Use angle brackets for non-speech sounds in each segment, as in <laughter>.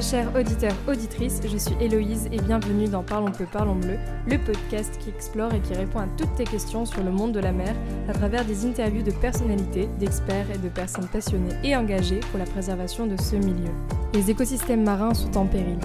Bonjour à toi cher auditeur, auditrice, je suis Héloïse et bienvenue dans Parlons peu, parlons bleu, le podcast qui explore et qui répond à toutes tes questions sur le monde de la mer à travers des interviews de personnalités, d'experts et de personnes passionnées et engagées pour la préservation de ce milieu. Les écosystèmes marins sont en péril.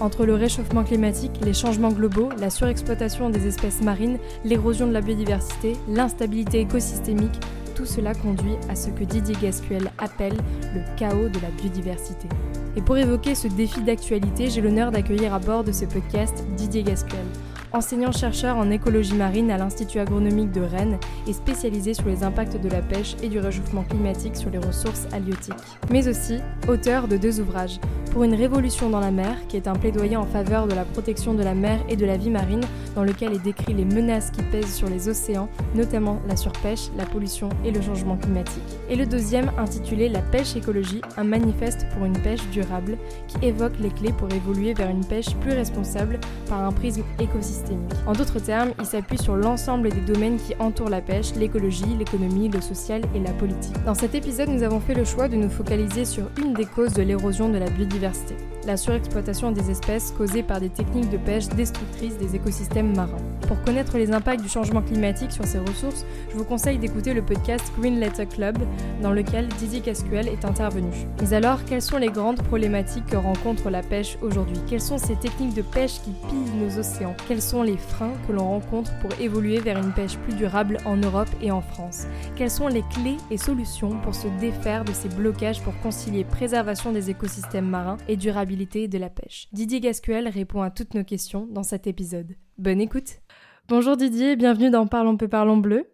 Entre le réchauffement climatique, les changements globaux, la surexploitation des espèces marines, l'érosion de la biodiversité, l'instabilité écosystémique, tout cela conduit à ce que Didier Gascuel appelle le chaos de la biodiversité. Et pour évoquer ce défi d'actualité, j'ai l'honneur d'accueillir à bord de ce podcast Didier Gascuel, enseignant-chercheur en écologie marine à l'Institut agronomique de Rennes et spécialisé sur les impacts de la pêche et du réchauffement climatique sur les ressources halieutiques. Mais aussi auteur de deux ouvrages, Pour une révolution dans la mer, qui est un plaidoyer en faveur de la protection de la mer et de la vie marine, dans lequel est décrit les menaces qui pèsent sur les océans, notamment la surpêche, la pollution et le changement climatique. Et le deuxième intitulé La pêche écologie, un manifeste pour une pêche durable, qui évoque les clés pour évoluer vers une pêche plus responsable par un prisme écosystémique en d'autres termes, il s'appuie sur l'ensemble des domaines qui entourent la pêche, l'écologie, l'économie, le social et la politique. Dans cet épisode, nous avons fait le choix de nous focaliser sur une des causes de l'érosion de la biodiversité, biodiversité la surexploitation des espèces causée par des techniques de pêche destructrices des écosystèmes marins. Pour connaître les impacts du changement climatique sur ces ressources, je vous conseille d'écouter le podcast Green Letter Club, dans lequel Didier Cascuel est intervenu. Mais alors, quelles sont les grandes problématiques que rencontre la pêche aujourd'hui? Quelles sont ces techniques de pêche qui pillent nos océans? Quels sont les freins que l'on rencontre pour évoluer vers une pêche plus durable en Europe et en France? Quelles sont les clés et solutions pour se défaire de ces blocages pour concilier préservation des écosystèmes marins et durabilité de la pêche Didier Gascuel répond à toutes nos questions dans cet épisode. Bonne écoute Bonjour Didier, bienvenue dans Parlons peu, parlons bleu.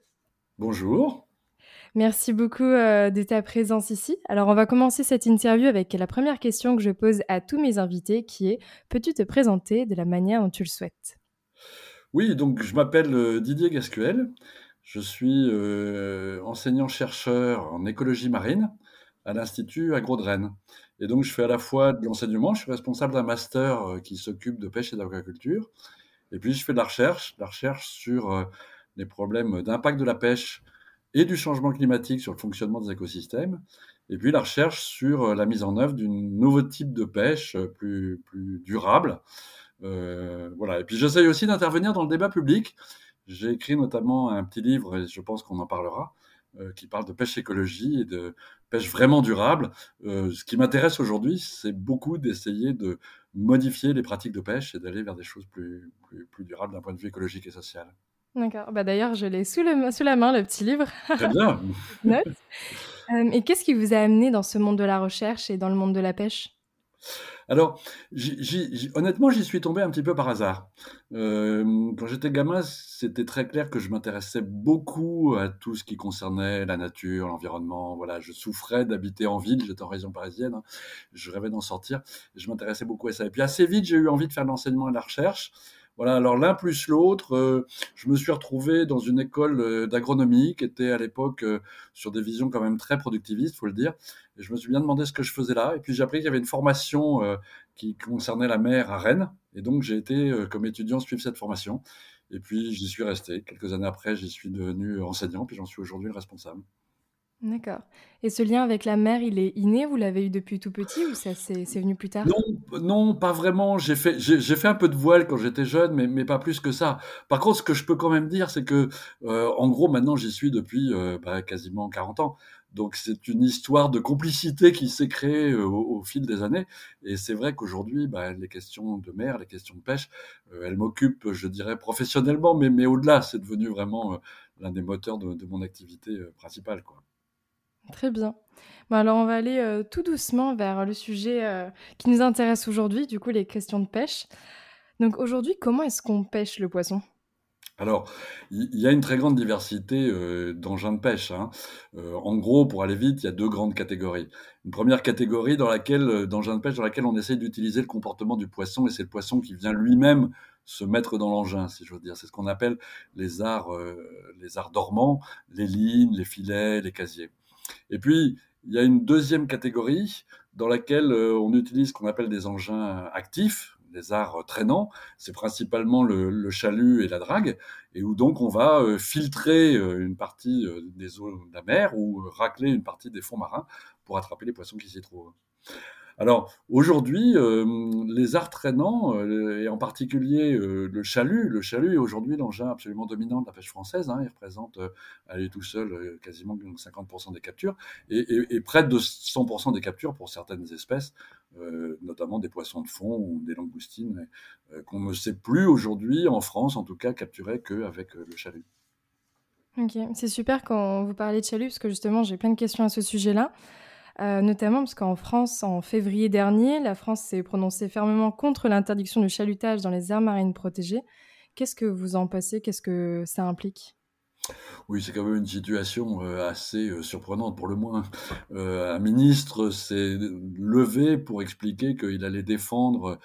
Bonjour. Merci beaucoup euh, de ta présence ici. Alors on va commencer cette interview avec la première question que je pose à tous mes invités qui est peux-tu te présenter de la manière dont tu le souhaites? Oui, donc je m'appelle euh, Didier Gascuel. Je suis euh, enseignant-chercheur en écologie marine à l'Institut Agro de Rennes. Et donc, je fais à la fois de l'enseignement, je suis responsable d'un master euh, qui s'occupe de pêche et d'aquaculture. Et puis, je fais de la recherche, la recherche sur les problèmes d'impact de la pêche et du changement climatique sur le fonctionnement des écosystèmes. Et puis, la recherche sur la mise en œuvre d'un nouveau type de pêche plus, plus durable euh, voilà. Et puis j'essaye aussi d'intervenir dans le débat public. J'ai écrit notamment un petit livre, et je pense qu'on en parlera, euh, qui parle de pêche écologie et de pêche vraiment durable. Euh, ce qui m'intéresse aujourd'hui, c'est beaucoup d'essayer de modifier les pratiques de pêche et d'aller vers des choses plus, plus, durables d'un point de vue écologique et social. D'accord. Bah, D'ailleurs, je l'ai sous, sous, la main, le petit livre. Très bien. <laughs> et qu'est-ce qui vous a amené dans ce monde de la recherche et dans le monde de la pêche? Alors, honnêtement, j'y suis tombé un petit peu par hasard. Euh, quand j'étais gamin, c'était très clair que je m'intéressais beaucoup à tout ce qui concernait la nature, l'environnement. Voilà, je souffrais d'habiter en ville, j'étais en région parisienne, hein. je rêvais d'en sortir, je m'intéressais beaucoup à ça. Et puis assez vite, j'ai eu envie de faire l'enseignement et la recherche. Voilà, alors l'un plus l'autre, euh, je me suis retrouvé dans une école euh, d'agronomie qui était à l'époque euh, sur des visions quand même très productivistes, faut le dire. Et je me suis bien demandé ce que je faisais là. Et puis j'ai appris qu'il y avait une formation qui concernait la mer à Rennes. Et donc j'ai été comme étudiant suivre cette formation. Et puis j'y suis resté. Quelques années après, j'y suis devenu enseignant, puis j'en suis aujourd'hui le responsable. D'accord. Et ce lien avec la mer, il est inné? Vous l'avez eu depuis tout petit ou ça c'est venu plus tard? Non, pas vraiment. J'ai fait, un peu de voile quand j'étais jeune, mais, pas plus que ça. Par contre, ce que je peux quand même dire, c'est que, euh, en gros, maintenant, j'y suis depuis euh, bah, quasiment 40 ans. Donc, c'est une histoire de complicité qui s'est créée euh, au, fil des années. Et c'est vrai qu'aujourd'hui, bah, les questions de mer, les questions de pêche, elles m'occupent, je dirais, professionnellement, mais, mais au-delà, c'est devenu vraiment l'un des moteurs de, de mon activité principale, quoi. Très bien. Alors on va aller euh, tout doucement vers le sujet euh, qui nous intéresse aujourd'hui, du coup les questions de pêche. Donc aujourd'hui, comment est-ce qu'on pêche le poisson? Alors, il y, a une très grande diversité euh, d'engins de pêche. Hein. en gros, pour aller vite, il y a deux grandes catégories. Une première catégorie dans laquelle, d'engins de pêche dans laquelle on essaye d'utiliser le comportement du poisson, et c'est le poisson qui vient lui-même se mettre dans l'engin, si je veux dire. C'est ce qu'on appelle les arts, les arts dormants, les lignes, les filets, les casiers. Et puis, il y a une deuxième catégorie dans laquelle euh, on utilise ce qu'on appelle des engins actifs, des arts traînants. C'est principalement le, chalut et la drague, et où donc on va euh, filtrer euh, une partie des eaux de la mer ou racler une partie des fonds marins pour attraper les poissons qui s'y trouvent. Alors aujourd'hui, euh, les arts traînants, euh, et en particulier euh, le chalut, le chalut est aujourd'hui l'engin absolument dominant de la pêche française. Hein, il représente à lui tout seul quasiment 50% des captures et, près de 100% des captures pour certaines espèces, notamment des poissons de fond ou des langoustines, qu'on ne sait plus aujourd'hui en France, en tout cas, capturer qu'avec le chalut. Ok, c'est super quand vous parlez de chalut, parce que justement j'ai plein de questions à ce sujet-là. Euh, notamment parce qu'en France, en février dernier, la France s'est prononcée fermement contre l'interdiction du chalutage dans les aires marines protégées. Qu'est-ce que vous en pensez? Qu'est-ce que ça implique? Oui, c'est quand même une situation euh, assez euh, surprenante pour le moins. un ministre s'est levé pour expliquer qu'il allait défendre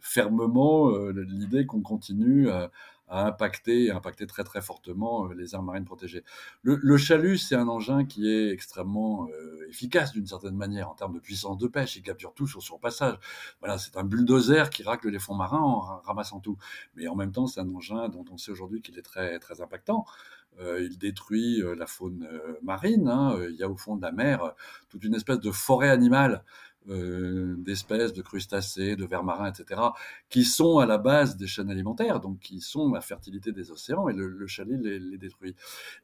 fermement l'idée qu'on continue à, a impacté, impacté très très fortement euh, les aires marines protégées. Le, chalut, c'est un engin qui est extrêmement euh, efficace d'une certaine manière en termes de puissance de pêche. Il capture tout sur son passage. Voilà, c'est un bulldozer qui racle les fonds marins en ramassant tout. Mais en même temps, c'est un engin dont on sait aujourd'hui qu'il est très très impactant. Euh, il détruit la faune marine. Hein. Il y a au fond de la mer toute une espèce de forêt animale euh, d'espèces, de crustacés, de vers marins, etc., qui sont à la base des chaînes alimentaires, donc qui sont la fertilité des océans, et le, chalet les, détruit.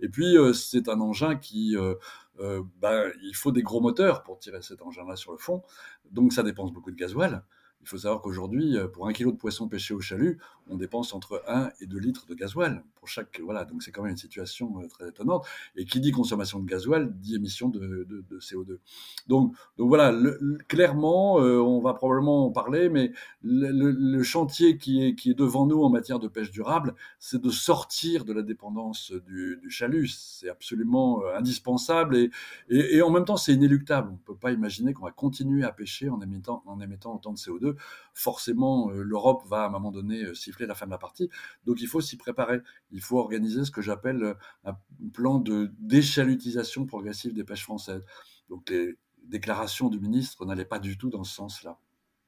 Et puis, euh, c'est un engin qui... Euh, ben, il faut des gros moteurs pour tirer cet engin-là sur le fond, donc ça dépense beaucoup de gasoil. Il faut savoir qu'aujourd'hui, euh, pour un kilo de poisson pêché au chalut, on dépense entre 1 et 2 litres de gasoil pour chaque. Voilà, donc c'est quand même une situation euh, très étonnante. Et qui dit consommation de gasoil dit émission de, CO2. Donc, voilà, clairement, euh, on va probablement en parler, mais le, chantier qui est, devant nous en matière de pêche durable, c'est de sortir de la dépendance du, chalut. C'est absolument indispensable et, en même temps, c'est inéluctable. On ne peut pas imaginer qu'on va continuer à pêcher en émettant autant de CO2 forcément, euh, l'Europe va à un moment donné euh, siffler la fin de la partie. Donc il faut s'y préparer. Il faut organiser ce que j'appelle euh, un plan de déchalutisation progressive des pêches françaises. Donc les déclarations du ministre n'allaient pas du tout dans ce sens-là.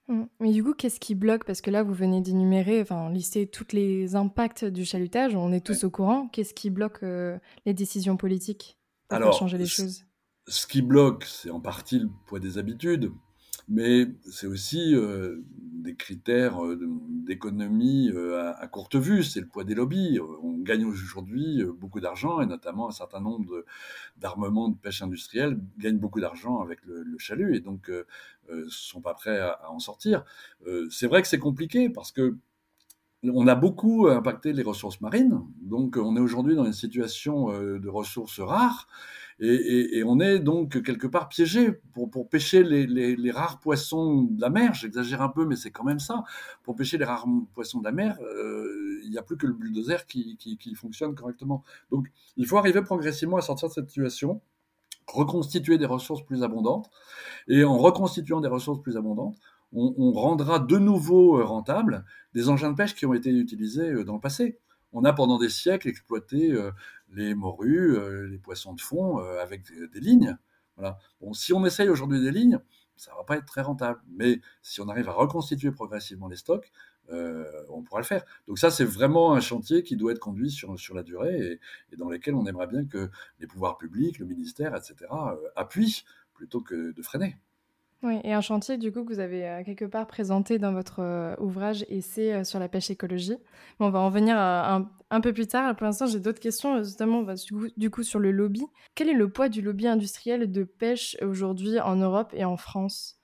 Mmh. Mais du coup, qu'est-ce qui bloque? Parce que là, vous venez d'énumérer, enfin, lister tous les impacts du chalutage, on est tous au courant. Qu'est-ce qui bloque les décisions politiques? Pour changer les choses? Ce qui bloque, c'est en partie le poids des habitudes mais c'est aussi euh, des critères euh, d'économie euh, à, courte vue, c'est le poids des lobbies. On gagne aujourd'hui beaucoup d'argent, et notamment un certain nombre d'armements de, pêche industrielle gagnent beaucoup d'argent avec le, chalut, et donc ne sont pas prêts à, en sortir. c'est vrai que c'est compliqué, parce que on a beaucoup impacté les ressources marines, donc on est aujourd'hui dans une situation de ressources rares, et, on est donc quelque part piégé pour, pêcher les, rares poissons de la mer. J'exagère un peu, mais c'est quand même ça. Pour pêcher les rares poissons de la mer, euh, il n'y a plus que le bulldozer qui, fonctionne correctement. Donc, il faut arriver progressivement à sortir de cette situation, reconstituer des ressources plus abondantes. Et en reconstituant des ressources plus abondantes, on, on rendra de nouveau rentables des engins de pêche qui ont été utilisés euh, dans le passé. On a pendant des siècles exploité les morues, euh, les poissons de fond euh, avec des, lignes. Voilà. Si on essaye aujourd'hui des lignes, ça va pas être très rentable. Mais si on arrive à reconstituer progressivement les stocks, euh, on pourra le faire. Donc ça, c'est vraiment un chantier qui doit être conduit sur, sur la durée et, dans lequel on aimerait bien que les pouvoirs publics, le ministère, etc., appuient plutôt que de freiner. Oui, et un chantier du coup que vous avez euh, quelque part présenté dans votre euh, ouvrage Essai euh, sur la pêche écologie. on va en venir un, peu plus tard. Pour l'instant, j'ai d'autres questions, notamment bah, du coup sur le lobby. Quel est le poids du lobby industriel de pêche aujourd'hui en Europe et en France?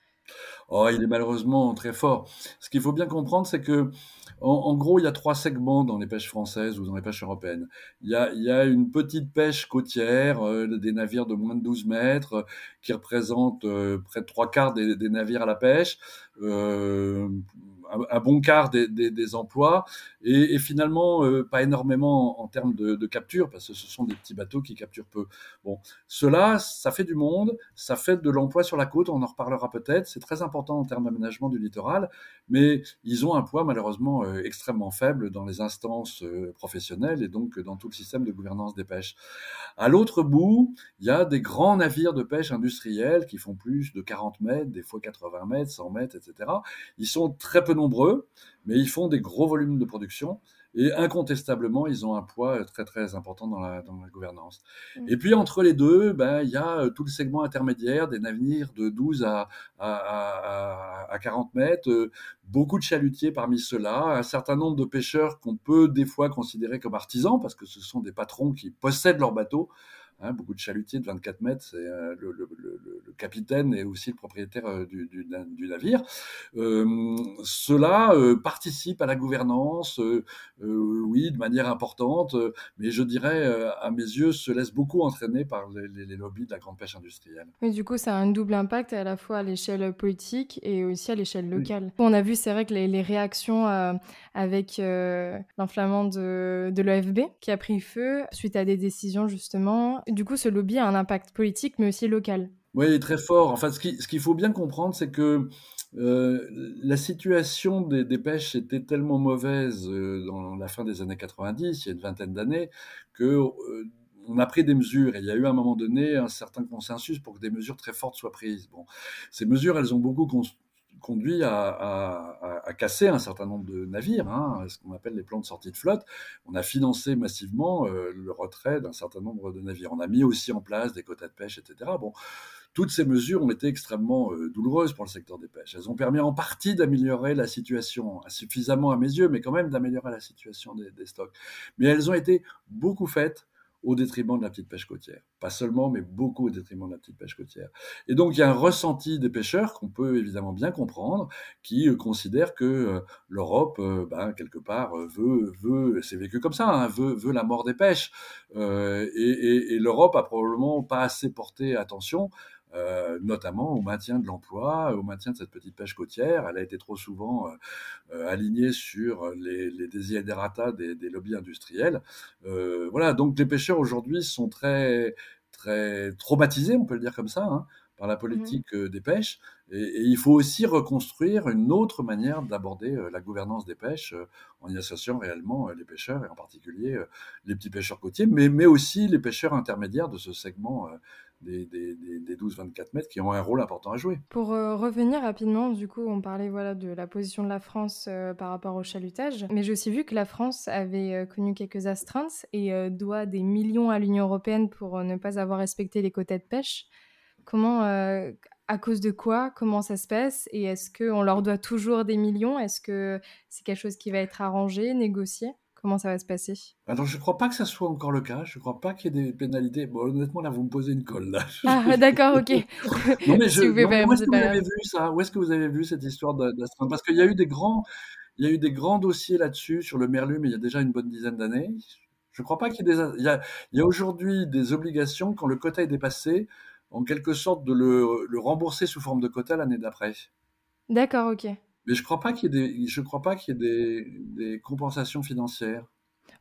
Oh, il est malheureusement très fort. Ce qu'il faut bien comprendre, c'est que, en, gros, il y a trois segments dans les pêches françaises ou dans les pêches européennes. Il y a, une petite pêche côtière, euh, des navires de moins de 12 mètres, euh, qui représentent euh, près de trois quarts des, navires à la pêche un, bon quart des, emplois et, finalement euh, pas énormément en, termes de, de, capture parce que ce sont des petits bateaux qui capturent peu. Bon, cela, ça fait du monde, ça fait de l'emploi sur la côte, on en reparlera peut-être. C'est très important en termes d'aménagement du littoral, mais ils ont un poids malheureusement euh, extrêmement faible dans les instances euh, professionnelles et donc dans tout le système de gouvernance des pêches. À l'autre bout, il y a des grands navires de pêche industriels qui font plus de 40 mètres, des fois 80 mètres, 100 mètres, etc. Ils sont très peu nombreux, mais ils font des gros volumes de production. Et incontestablement, ils ont un poids très très important dans la, dans la gouvernance. Mmh. Et puis entre les deux, ben, il y a tout le segment intermédiaire des navires de 12 à, à, à, à 40 mètres, beaucoup de chalutiers parmi ceux-là, un certain nombre de pêcheurs qu'on peut des fois considérer comme artisans, parce que ce sont des patrons qui possèdent leur bateau, Hein, beaucoup de chalutiers de 24 mètres, c'est euh, le, le, le, le, capitaine et aussi le propriétaire euh, du, du, du navire. Euh, Cela participe à la gouvernance, oui, de manière importante, mais je dirais, à mes yeux, se laisse beaucoup entraîner par les, les, les lobbies de la grande pêche industrielle. Mais du coup, ça a un double impact à la fois à l'échelle politique et aussi à l'échelle locale. Oui. On a vu, c'est vrai que les, les réactions avec l'enflammement de, de l'OFB qui a pris feu suite à des décisions justement du coup, ce lobby a un impact politique, mais aussi local. Oui, très fort. Enfin, ce qu'il faut bien comprendre, c'est que euh, la situation des, des, pêches était tellement mauvaise euh, dans la fin des années 90, il y a une vingtaine d'années, que euh, on a pris des mesures et il y a eu à un moment donné un certain consensus pour que des mesures très fortes soient prises. Bon, ces mesures, elles ont beaucoup conduit à, à, à, casser un certain nombre de navires, hein, ce qu'on appelle les plans de sortie de flotte. On a financé massivement euh, le retrait d'un certain nombre de navires. On a mis aussi en place des quotas de pêche, etc. Bon, toutes ces mesures ont été extrêmement euh, douloureuses pour le secteur des pêches. Elles ont permis en partie d'améliorer la situation, insuffisamment à mes yeux, mais quand même d'améliorer la situation des stocks. Mais elles ont été beaucoup faites au détriment de la petite pêche côtière. Pas seulement, mais beaucoup au détriment de la petite pêche côtière. Et donc, il y a un ressenti des pêcheurs qu'on peut évidemment bien comprendre, qui euh, considèrent que euh, l'Europe, euh, ben, quelque part, veut, veut c'est vécu comme ça, hein, veut, veut la mort des pêches. Et, et l'Europe a probablement pas assez porté attention euh, notamment au maintien de l'emploi, au maintien de cette petite pêche côtière. Elle a été trop souvent euh, alignée sur les, les desiderata des, des lobbies industriels. Euh, voilà, donc les pêcheurs aujourd'hui sont très très traumatisés, on peut le dire comme ça, hein, par la politique mmh. des pêches. Et, et, il faut aussi reconstruire une autre manière d'aborder la gouvernance des pêches en y associant réellement les pêcheurs et en particulier les petits pêcheurs côtiers, mais, mais aussi les pêcheurs intermédiaires de ce segment des, des, des 12-24 mètres qui ont un rôle important à jouer. Pour euh, revenir rapidement, du coup, on parlait voilà, de la position de la France euh, par rapport au chalutage, mais j'ai aussi vu que la France avait euh, connu quelques astreintes et doit des millions à l'Union européenne pour ne pas avoir respecté les quotas de pêche. Comment, à cause de quoi Comment ça se passe Et est-ce qu'on leur doit toujours des millions? Est-ce que c'est quelque chose qui va être arrangé, négocié? Comment ça va se passer? Alors, je ne crois pas que ça soit encore le cas. Je ne crois pas qu'il y ait des pénalités. Bon, honnêtement, là, vous me posez une colle. Là. Ah, <laughs> <laughs> d'accord, ok. <laughs> non, mais je, si vous non, où est-ce que vous avez vu ça? Où est-ce que vous avez vu cette histoire d'astreinte Parce qu'il y a eu des grands, il y a eu des grands dossiers là-dessus sur le merlu, mais il y a déjà une bonne dizaine d'années. Je ne crois pas qu'il y ait des. Il y a, il y a aujourd'hui des obligations quand le quota est dépassé, en quelque sorte de le, le rembourser sous forme de quota l'année d'après. D'accord, ok. Mais je crois pas qu'il y ait des, je crois pas qu'il y ait des, des compensations financières.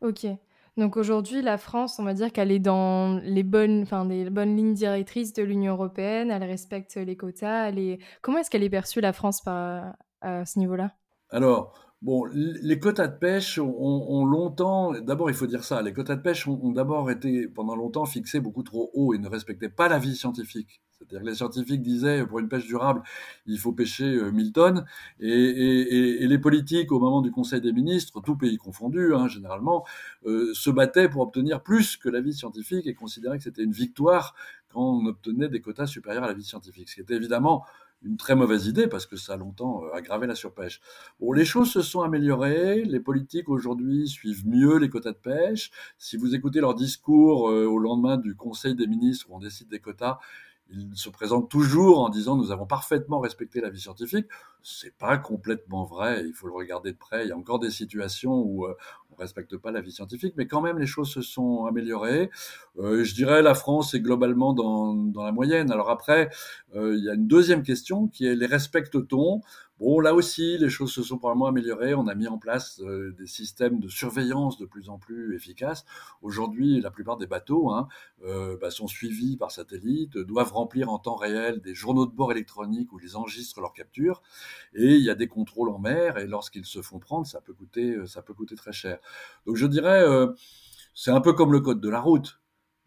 Ok. Donc aujourd'hui, la France, on va dire qu'elle est dans les bonnes, enfin des bonnes lignes directrices de l'Union européenne. Elle respecte les quotas. Elle est... Comment est-ce qu'elle est perçue la France par, à ce niveau-là? Alors, Bon, les quotas de pêche ont, longtemps, d'abord il faut dire ça, les quotas de pêche ont, d'abord été pendant longtemps fixés beaucoup trop haut et ne respectaient pas l'avis scientifique. C'est-à-dire que les scientifiques disaient pour une pêche durable, il faut pêcher 1000 tonnes, et, et, et, les politiques au moment du Conseil des ministres, tout pays confondu, hein, généralement, euh, se battaient pour obtenir plus que l'avis scientifique et considéraient que c'était une victoire quand on obtenait des quotas supérieurs à l'avis scientifique, ce qui était évidemment une très mauvaise idée parce que ça a longtemps euh, aggravé la surpêche. Bon, les choses se sont améliorées. Les politiques aujourd'hui suivent mieux les quotas de pêche. Si vous écoutez leur discours euh, au lendemain du Conseil des ministres où on décide des quotas, ils se présentent toujours en disant nous avons parfaitement respecté la vie scientifique. C'est pas complètement vrai. Il faut le regarder de près. Il y a encore des situations où euh, respecte pas la vie scientifique, mais quand même les choses se sont améliorées. Euh, je dirais la France est globalement dans, dans la moyenne. Alors après, euh, il y a une deuxième question qui est les respecte-t-on? Bon, là aussi, les choses se sont probablement améliorées. On a mis en place euh, des systèmes de surveillance de plus en plus efficaces. Aujourd'hui, la plupart des bateaux hein, euh, bah, sont suivis par satellite, doivent remplir en temps réel des journaux de bord électroniques où ils enregistrent leurs captures. Et il y a des contrôles en mer. Et lorsqu'ils se font prendre, ça peut coûter, ça peut coûter très cher. Donc, je dirais, euh, c'est un peu comme le code de la route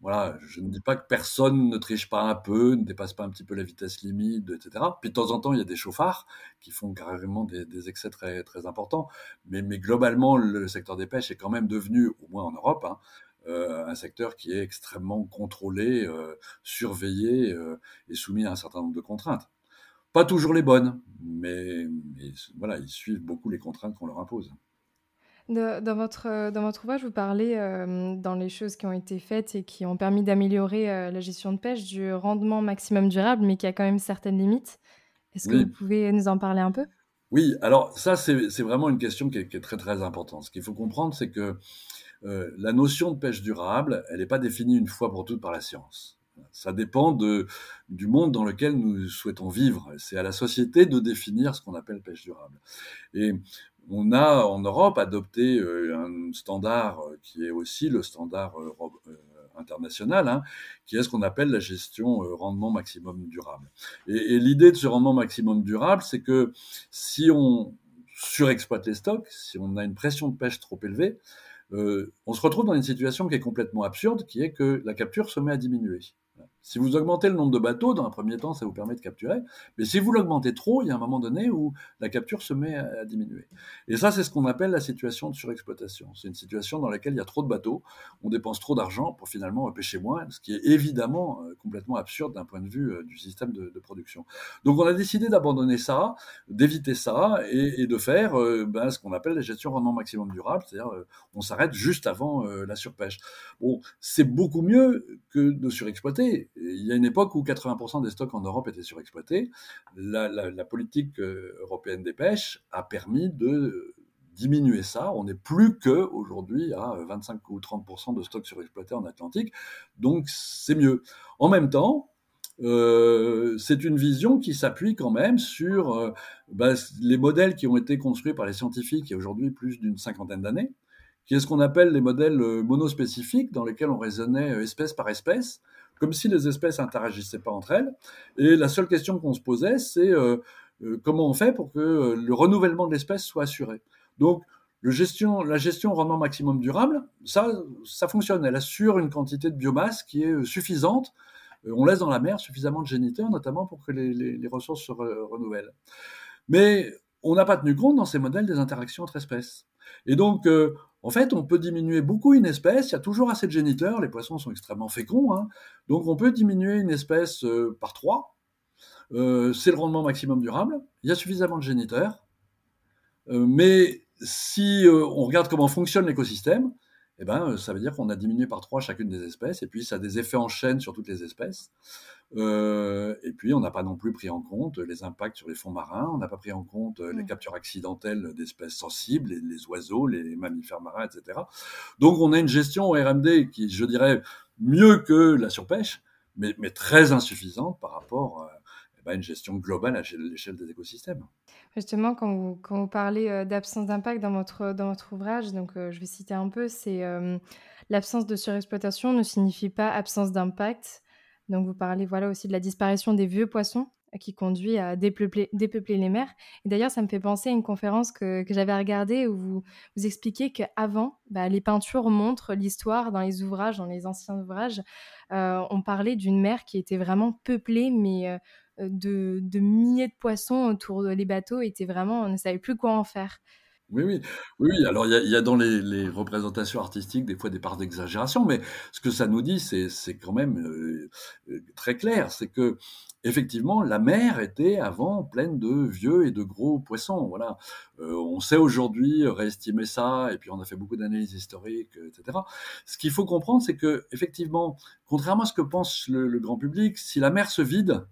Je ne dis pas que personne ne triche pas un peu, ne dépasse pas un petit peu la vitesse limite, etc. Puis de temps en temps, il y a des chauffards qui font carrément des, excès très, importants. Mais, mais, globalement, le secteur des pêches est quand même devenu, au moins en Europe, hein, euh, un secteur qui est extrêmement contrôlé, euh, surveillé euh, et soumis à un certain nombre de contraintes. Pas toujours les bonnes, mais, mais voilà, ils suivent beaucoup les contraintes qu'on leur impose dans, votre, euh, dans votre ouvrage, vous parlez, euh, dans les choses qui ont été faites et qui ont permis d'améliorer euh, la gestion de pêche, du rendement maximum durable, mais qui a quand même certaines limites. Est-ce que vous pouvez nous en parler un peu? Oui, alors ça, c'est vraiment une question qui est, très très importante. Ce qu'il faut comprendre, c'est que la notion de pêche durable, elle n'est pas définie une fois pour toutes par la science. Ça dépend de, du monde dans lequel nous souhaitons vivre. C'est à la société de définir ce qu'on appelle pêche durable. Et on a en Europe adopté euh, un standard euh, qui est aussi le standard euh, international, hein, qui est ce qu'on appelle la gestion rendement maximum durable. Et, l'idée de ce rendement maximum durable, c'est que si on surexploite les stocks, si on a une pression de pêche trop élevée, on se retrouve dans une situation qui est complètement absurde, qui est que la capture se met à diminuer. Si vous augmentez le nombre de bateaux, dans un premier temps, ça vous permet de capturer. Mais si vous l'augmentez trop, il y a un moment donné où la capture se met à, diminuer. Et ça, c'est ce qu'on appelle la situation de surexploitation. C'est une situation dans laquelle il y a trop de bateaux, on dépense trop d'argent pour finalement pêcher moins, ce qui est évidemment euh, complètement absurde d'un point de vue euh, du système de, production. Donc on a décidé d'abandonner ça, d'éviter ça et, de faire euh, ben, ce qu'on appelle la gestion rendement maximum durable, c'est-à-dire on s'arrête juste avant la surpêche. Bon, c'est beaucoup mieux que de surexploiter il y a une époque où 80% des stocks en Europe étaient surexploités. La, politique euh, européenne des pêches a permis de diminuer ça. On n'est plus que aujourd'hui à 25 ou 30% de stocks surexploités en Atlantique, donc c'est mieux. En même temps, euh, c'est une vision qui s'appuie quand même sur euh, bah, les modèles qui ont été construits par les scientifiques il y a aujourd'hui plus d'une cinquantaine d'années, qui est ce qu'on appelle les modèles monospécifiques, dans lesquels on raisonnait espèce par espèce comme si les espèces interagissaient pas entre elles. Et la seule question qu'on se posait, c'est euh, euh, comment on fait pour que euh, le renouvellement de l'espèce soit assuré? Donc, le gestion, la gestion rendement maximum durable, ça, ça fonctionne. Elle assure une quantité de biomasse qui est suffisante. On laisse dans la mer suffisamment de géniteurs, notamment pour que les, ressources se renouvellent. Mais on n'a pas tenu compte dans ces modèles des interactions entre espèces. Et donc, en fait, on peut diminuer beaucoup une espèce, il y a toujours assez de géniteurs, les poissons sont extrêmement féconds, hein. donc on peut diminuer une espèce euh, par trois, euh, c'est le rendement maximum durable, il y a suffisamment de géniteurs, euh, mais si on regarde comment fonctionne l'écosystème, eh ben, ça veut dire qu'on a diminué par trois chacune des espèces, et puis ça a des effets en chaîne sur toutes les espèces. Euh, et puis, on n'a pas non plus pris en compte les impacts sur les fonds marins, on n'a pas pris en compte euh, les captures accidentelles d'espèces sensibles, les, les, oiseaux, les mammifères marins, etc. Donc, on a une gestion au RMD qui, je dirais, mieux que la surpêche, mais, mais très insuffisante par rapport à eh ben, une gestion globale à l'échelle des écosystèmes. Justement, quand vous, quand vous parlez euh, d'absence d'impact dans votre, dans votre ouvrage, donc je vais citer un peu, c'est l'absence de surexploitation ne signifie pas absence d'impact. Donc vous parlez voilà aussi de la disparition des vieux poissons euh, qui conduit à dépeupler, les mers. Et d'ailleurs, ça me fait penser à une conférence que, j'avais regardée où vous, vous expliquez qu'avant, bah, les peintures montrent l'histoire dans les ouvrages, dans les anciens ouvrages. Euh, on parlait d'une mer qui était vraiment peuplée, mais euh, de, de, milliers de poissons autour des bateaux. Étaient vraiment, on ne savait plus quoi en faire. Oui, oui. Alors il y a, dans les, représentations artistiques des fois des parts d'exagération, mais ce que ça nous dit, c'est quand même euh, euh, très clair, c'est que effectivement la mer était avant pleine de vieux et de gros poissons. Voilà, euh, on sait aujourd'hui réestimer ça, et puis on a fait beaucoup d'analyses historiques, etc. Ce qu'il faut comprendre, c'est que effectivement, contrairement à ce que pense le grand public, si la mer se vide,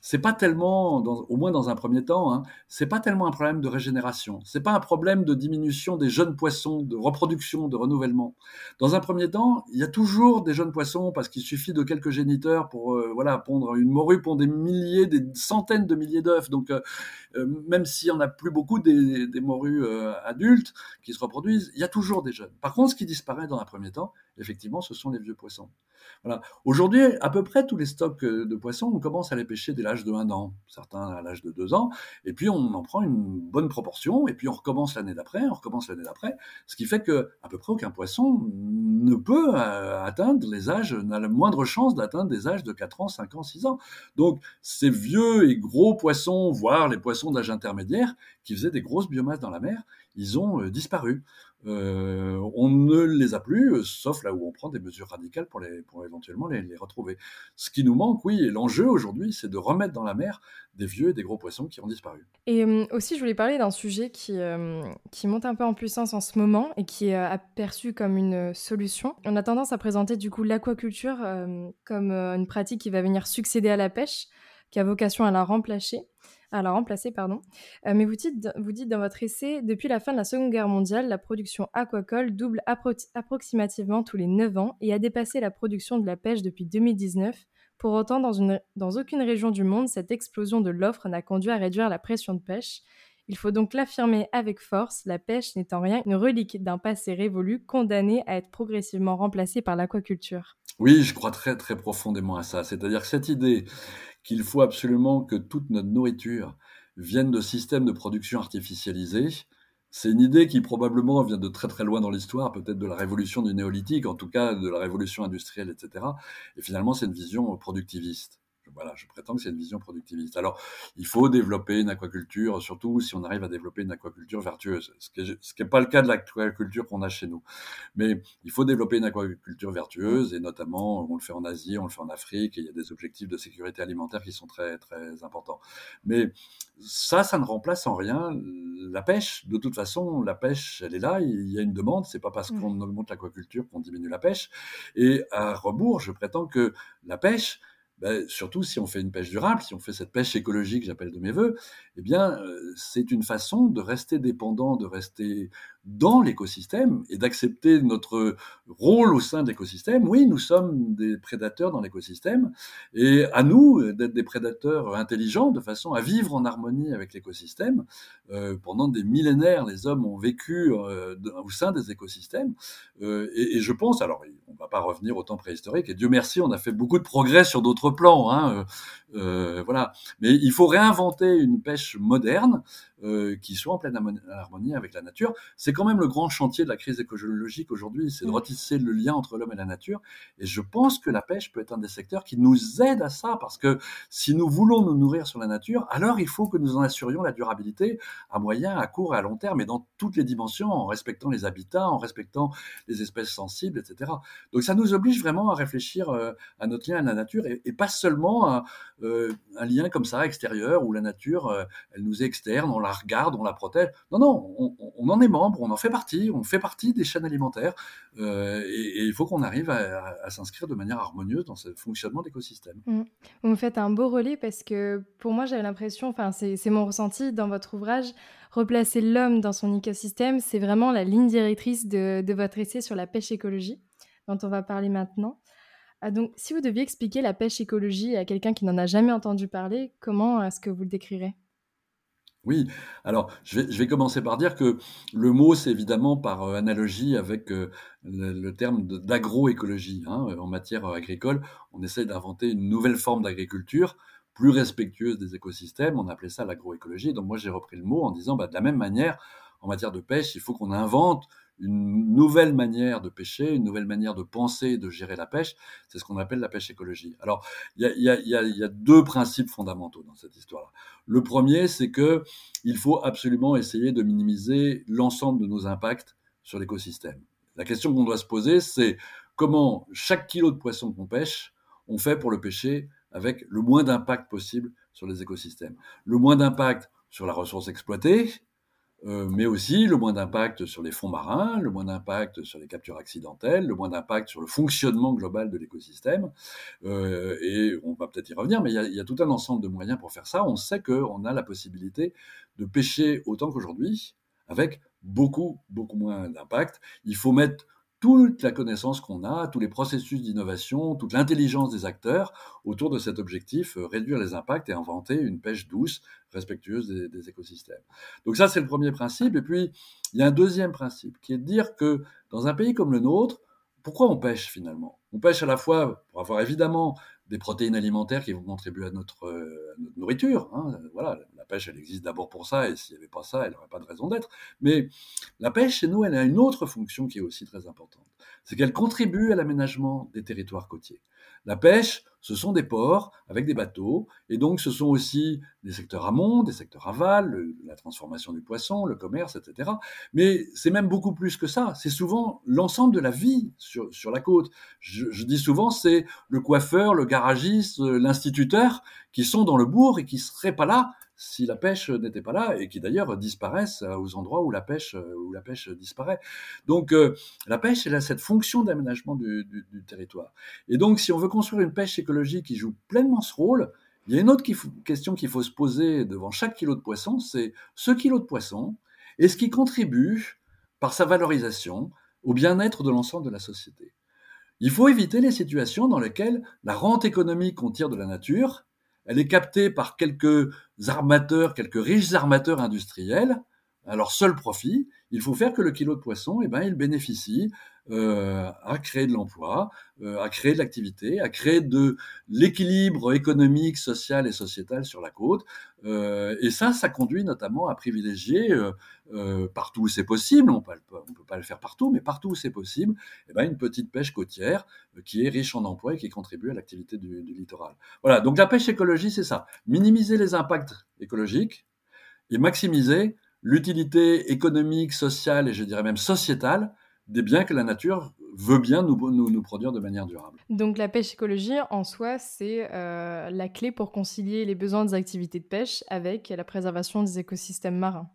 c'est pas tellement, au moins dans un premier temps, hein, c'est pas tellement un problème de régénération. C'est pas un problème de diminution des jeunes poissons, de reproduction, de renouvellement. Dans un premier temps, il y a toujours des jeunes poissons parce qu'il suffit de quelques géniteurs pour euh, voilà pondre une morue pond des milliers, des centaines de milliers d'œufs. Donc euh, euh, même s'il y en a plus beaucoup des, des morues adultes qui se reproduisent, il y a toujours des jeunes. Par contre, ce qui disparaît dans un premier temps, effectivement, ce sont les vieux poissons. Aujourd'hui, à peu près tous les stocks euh, de poissons, on commence à les pêcher dès l'âge de 1 an, certains à l'âge de 2 ans, et puis on en prend une bonne proportion, et puis on recommence l'année d'après, on recommence l'année d'après, ce qui fait que à peu près aucun poisson ne peut euh, atteindre les âges, n'a la moindre chance d'atteindre des âges de 4 ans, 5 ans, 6 ans. Donc ces vieux et gros poissons, voire les poissons d'âge intermédiaire, qui faisaient des grosses biomasses dans la mer, ils ont euh, disparu. Euh, on ne les a plus, euh, sauf là où on prend des mesures radicales pour, éventuellement les, retrouver. Ce qui nous manque, oui, et l'enjeu aujourd'hui, c'est de remettre dans la mer des vieux et des gros poissons qui ont disparu. Et aussi, je voulais parler d'un sujet qui, qui monte un peu en puissance en ce moment et qui est aperçu comme une solution. On a tendance à présenter du coup l'aquaculture comme une pratique qui va venir succéder à la pêche, qui a vocation à la remplacer à la remplacer, pardon. Euh, mais vous dites, dans votre essai, depuis la fin de la Seconde Guerre mondiale, la production aquacole double approximativement tous les 9 ans et a dépassé la production de la pêche depuis 2019. Pour autant, dans, une, dans aucune région du monde, cette explosion de l'offre n'a conduit à réduire la pression de pêche. Il faut donc l'affirmer avec force, la pêche n'est en rien une relique d'un passé révolu condamné à être progressivement remplacé par l'aquaculture. Oui, je crois très très profondément à ça. C'est-à-dire que cette idée qu'il faut absolument que toute notre nourriture vienne de systèmes de production artificialisés. C'est une idée qui probablement vient de très très loin dans l'histoire, peut-être de la révolution du néolithique, en tout cas de la révolution industrielle, etc. Et finalement, c'est une vision productiviste voilà, je prétends que c'est une vision productiviste. Alors, il faut développer une aquaculture, surtout si on arrive à développer une aquaculture vertueuse, ce qui n'est pas le cas de l'aquaculture qu'on a chez nous. Mais il faut développer une aquaculture vertueuse, et notamment, on le fait en Asie, on le fait en Afrique, et il y a des objectifs de sécurité alimentaire qui sont très, très importants. Mais ça, ça ne remplace en rien la pêche. De toute façon, la pêche, elle est là, il y a une demande, c'est pas parce qu'on augmente l'aquaculture qu'on diminue la pêche. Et à rebours, je prétends que la pêche, ben, surtout si on fait une pêche durable, si on fait cette pêche écologique, j'appelle de mes voeux, eh bien, euh, c'est une façon de rester dépendant, de rester dans l'écosystème et d'accepter notre rôle au sein de l'écosystème. Oui, nous sommes des prédateurs dans l'écosystème et à nous d'être des prédateurs intelligents de façon à vivre en harmonie avec l'écosystème. Euh, pendant des millénaires, les hommes ont vécu euh, au sein des écosystèmes euh, et, je pense, alors on ne va pas revenir au temps préhistorique et Dieu merci, on a fait beaucoup de progrès sur d'autres plans. Hein, euh, voilà, mais il faut réinventer une pêche moderne euh, qui soit en pleine harmonie avec la nature. C'est quand même le grand chantier de la crise écologique aujourd'hui, c'est de mm. retisser le lien entre l'homme et la nature. Et je pense que la pêche peut être un des secteurs qui nous aide à ça, parce que si nous voulons nous nourrir sur la nature, alors il faut que nous en assurions la durabilité à moyen, à court et à long terme, et dans toutes les dimensions, en respectant les habitats, en respectant les espèces sensibles, etc. Donc ça nous oblige vraiment à réfléchir euh, à notre lien à la nature, et, pas seulement à euh, un lien comme ça extérieur, où la nature, elle nous est externe, on la regarde, on la protège. Non, non, on, en est membre, on en fait partie, on fait partie des chaînes alimentaires, euh, et, il faut qu'on arrive à, s'inscrire de manière harmonieuse dans ce fonctionnement d'écosystème. Mmh. Vous me faites un beau relais parce que pour moi, j'avais l'impression, enfin, c'est mon ressenti dans votre ouvrage, replacer l'homme dans son écosystème, c'est vraiment la ligne directrice de votre essai sur la pêche écologie, dont on va parler maintenant. Ah, donc, si vous deviez expliquer la pêche écologie à quelqu'un qui n'en a jamais entendu parler, comment est-ce que vous le décrirez? Oui, alors je vais, commencer par dire que le mot, c'est évidemment par euh, analogie avec euh, le, terme d'agroécologie. Hein. En matière agricole, on essaie d'inventer une nouvelle forme d'agriculture plus respectueuse des écosystèmes. On appelait ça l'agroécologie. Donc moi, j'ai repris le mot en disant, bah, de la même manière, en matière de pêche, il faut qu'on invente une nouvelle manière de pêcher, une nouvelle manière de penser de gérer la pêche. C'est ce qu'on appelle la pêche écologie. Alors, il y a, deux principes fondamentaux dans cette histoire-là. Le premier, c'est que il faut absolument essayer de minimiser l'ensemble de nos impacts sur l'écosystème. La question qu'on doit se poser, c'est comment chaque kilo de poisson qu'on pêche, on fait pour le pêcher avec le moins d'impact possible sur les écosystèmes. Le moins d'impact sur la ressource exploitée, mais aussi le moins d'impact sur les fonds marins, le moins d'impact sur les captures accidentelles, le moins d'impact sur le fonctionnement global de l'écosystème. Euh, et on va peut-être y revenir, mais il y, a, y, a, tout un ensemble de moyens pour faire ça. On sait qu'on a la possibilité de pêcher autant qu'aujourd'hui, avec beaucoup, beaucoup moins d'impact. Il faut mettre toute la connaissance qu'on a, tous les processus d'innovation, toute l'intelligence des acteurs autour de cet objectif, euh, réduire les impacts et inventer une pêche douce, respectueuse des, écosystèmes. Donc ça, c'est le premier principe. Et puis, il y a un deuxième principe qui est de dire que dans un pays comme le nôtre, pourquoi on pêche finalement? On pêche à la fois pour avoir évidemment des protéines alimentaires qui vont contribuer à notre, euh, nourriture. Hein. Voilà, pêche, elle existe d'abord pour ça, et s'il n'y avait pas ça, elle n'aurait pas de raison d'être. Mais la pêche, chez nous, elle a une autre fonction qui est aussi très importante. C'est qu'elle contribue à l'aménagement des territoires côtiers. La pêche, ce sont des ports avec des bateaux, et donc ce sont aussi des secteurs amont, des secteurs aval, la transformation du poisson, le commerce, etc. Mais c'est même beaucoup plus que ça. C'est souvent l'ensemble de la vie sur, la côte. Je, je dis souvent, c'est le coiffeur, le garagiste, l'instituteur qui sont dans le bourg et qui seraient pas là si la pêche n'était pas là et qui d'ailleurs disparaissent euh, aux endroits où la pêche, euh, où la pêche disparaît. Donc euh, la pêche, elle a cette fonction d'aménagement du, du, territoire. Et donc si on veut construire une pêche écologique qui joue pleinement ce rôle, il y a une autre question qu'il faut se poser devant chaque kilo de poisson, c'est ce kilo de poisson, est-ce qu'il contribue par sa valorisation au bien-être de l'ensemble de la société Il faut éviter les situations dans lesquelles la rente économique qu'on tire de la nature elle est captée par quelques armateurs, quelques riches armateurs industriels, leur seul profit. Il faut faire que le kilo de poisson, eh ben, il bénéficie euh, à créer de l'emploi, euh, à créer de l'activité, à créer de l'équilibre économique, social et sociétal sur la côte. Euh, et ça, ça conduit notamment à privilégier partout où c'est possible, on ne peut pas le faire partout, mais partout où c'est possible, eh ben, une petite pêche côtière qui est riche en emplois et qui contribue à l'activité du, du littoral. Voilà, donc la pêche écologie, c'est ça. Minimiser les impacts écologiques et maximiser l'utilité économique, sociale et je dirais même sociétale des biens que la nature veut bien nous, nous, produire de manière durable. Donc la pêche écologie, en soi, c'est euh, la clé pour concilier les besoins des activités de pêche avec la préservation des écosystèmes marins.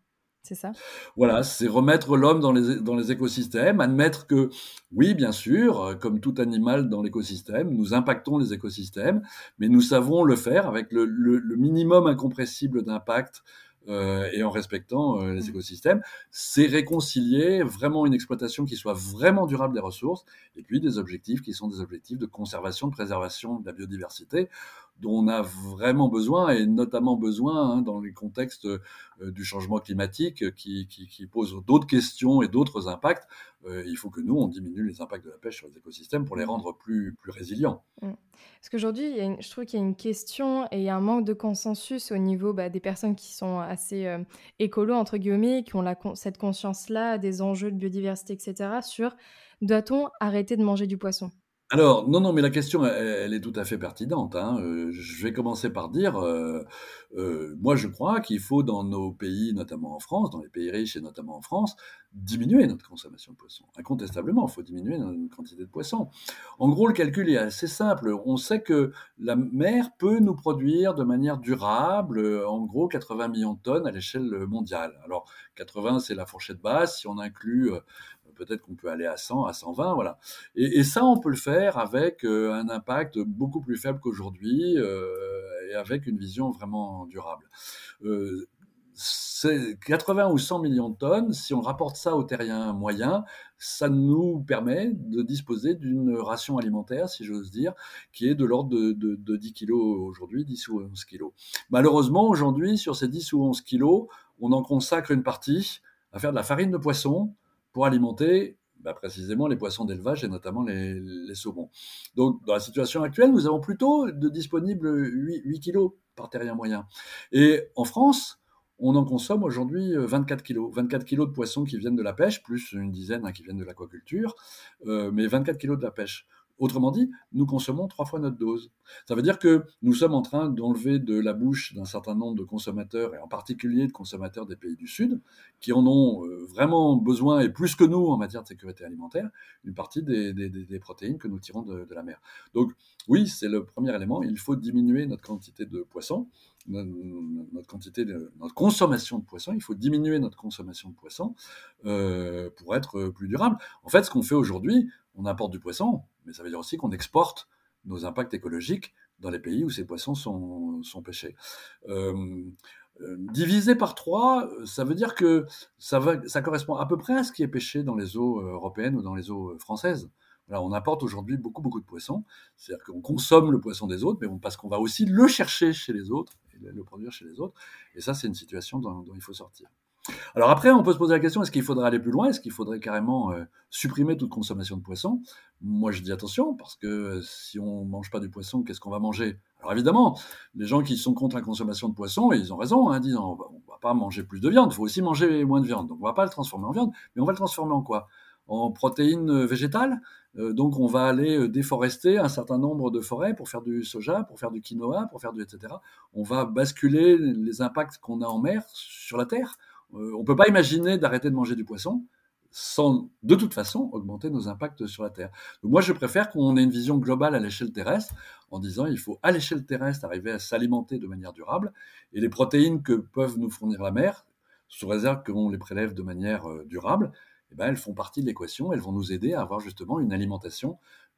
C'est ça? Voilà, c'est remettre l'homme dans les, dans les écosystèmes, admettre que, oui, bien sûr, comme tout animal dans l'écosystème, nous impactons les écosystèmes, mais nous savons le faire avec le, le minimum incompressible d'impact euh, et en respectant euh, les mmh. écosystèmes, c'est réconcilier vraiment une exploitation qui soit vraiment durable des ressources, et puis des objectifs qui sont des objectifs de conservation, de préservation de la biodiversité, dont on a vraiment besoin, et notamment besoin hein, dans les contextes euh, du changement climatique qui, qui, qui pose d'autres questions et d'autres impacts. Euh, il faut que nous, on diminue les impacts de la pêche sur les écosystèmes pour les rendre plus, plus résilients. Mmh. Parce qu'aujourd'hui, je trouve qu'il y a une question et un manque de consensus au niveau bah, des personnes qui sont assez euh, écolo, entre guillemets, qui ont cette conscience-là des enjeux de biodiversité, etc., sur doit-on arrêter de manger du poisson? Alors, non, non, mais la question, elle, est tout à fait pertinente. Hein. Euh, je vais commencer par dire, euh, euh, moi je crois qu'il faut dans nos pays, notamment en France, dans les pays riches et notamment en France, diminuer notre consommation de poissons. Incontestablement, il faut diminuer notre quantité de poissons. En gros, le calcul est assez simple. On sait que la mer peut nous produire de manière durable, en gros, 80 millions de tonnes à l'échelle mondiale. Alors, 80, c'est la fourchette basse. Si on inclut peut-être qu'on peut aller à 100, à 120, voilà. Et, ça, on peut le faire avec euh, un impact beaucoup plus faible qu'aujourd'hui euh, et avec une vision vraiment durable. Euh, c'est 80 ou 100 millions de tonnes, si on rapporte ça au terrien moyen, ça nous permet de disposer d'une ration alimentaire, si j'ose dire, qui est de l'ordre de, de, 10 kilos aujourd'hui, 10 ou 11 kilos. Malheureusement, aujourd'hui, sur ces 10 ou 11 kilos, on en consacre une partie à faire de la farine de poisson, pour alimenter bah, précisément les poissons d'élevage et notamment les, saumons. Donc, dans la situation actuelle, nous avons plutôt de disponibles 8, 8 kilos par terrien moyen. Et en France, on en consomme aujourd'hui 24 kilos. 24 kilos de poissons qui viennent de la pêche, plus une dizaine hein, qui viennent de l'aquaculture, euh, mais 24 kilos de la pêche. Autrement dit, nous consommons trois fois notre dose. Ça veut dire que nous sommes en train d'enlever de la bouche d'un certain nombre de consommateurs, et en particulier de consommateurs des pays du Sud, qui en ont euh, vraiment besoin, et plus que nous en matière de sécurité alimentaire, une partie des, protéines que nous tirons de, la mer. Donc oui, c'est le premier élément, il faut diminuer notre quantité de poissons, notre, consommation de poissons, il faut diminuer notre consommation de poissons euh, pour être plus durable. En fait, ce qu'on fait aujourd'hui, on importe du poisson, mais ça veut dire aussi qu'on exporte nos impacts écologiques dans les pays où ces poissons sont, pêchés. Euh, euh, divisé par trois, ça veut dire que ça, correspond à peu près à ce qui est pêché dans les eaux européennes ou dans les eaux françaises. on importe aujourd'hui beaucoup, beaucoup de poissons. C'est-à-dire qu'on consomme le poisson des autres, mais parce qu'on va aussi le chercher chez les autres le produire chez les autres. Et ça, c'est une situation dont il faut sortir. Alors après, on peut se poser la question, est-ce qu'il faudrait aller plus loin? Est-ce qu'il faudrait carrément euh, supprimer toute consommation de poisson Moi, je dis attention, parce que euh, si on ne mange pas du poisson, qu'est-ce qu'on va manger? Alors évidemment, les gens qui sont contre la consommation de poisson, ils ont raison, hein, disant, on ne va pas manger plus de viande, il faut aussi manger moins de viande. Donc on ne va pas le transformer en viande, mais on va le transformer en quoi? En protéines végétales donc on va aller déforester un certain nombre de forêts pour faire du soja, pour faire du quinoa, pour faire du etc. On va basculer les impacts qu'on a en mer sur la terre. Euh, on ne peut pas imaginer d'arrêter de manger du poisson sans, de toute façon, augmenter nos impacts sur la Terre. moi, je préfère qu'on ait une vision globale à l'échelle terrestre, en disant il faut à l'échelle terrestre arriver à s'alimenter de manière durable, et les protéines que peuvent nous fournir la mer, sous réserve qu'on les prélève de manière euh, durable, eh ben, elles font partie de l'équation, elles vont nous aider à avoir justement une alimentation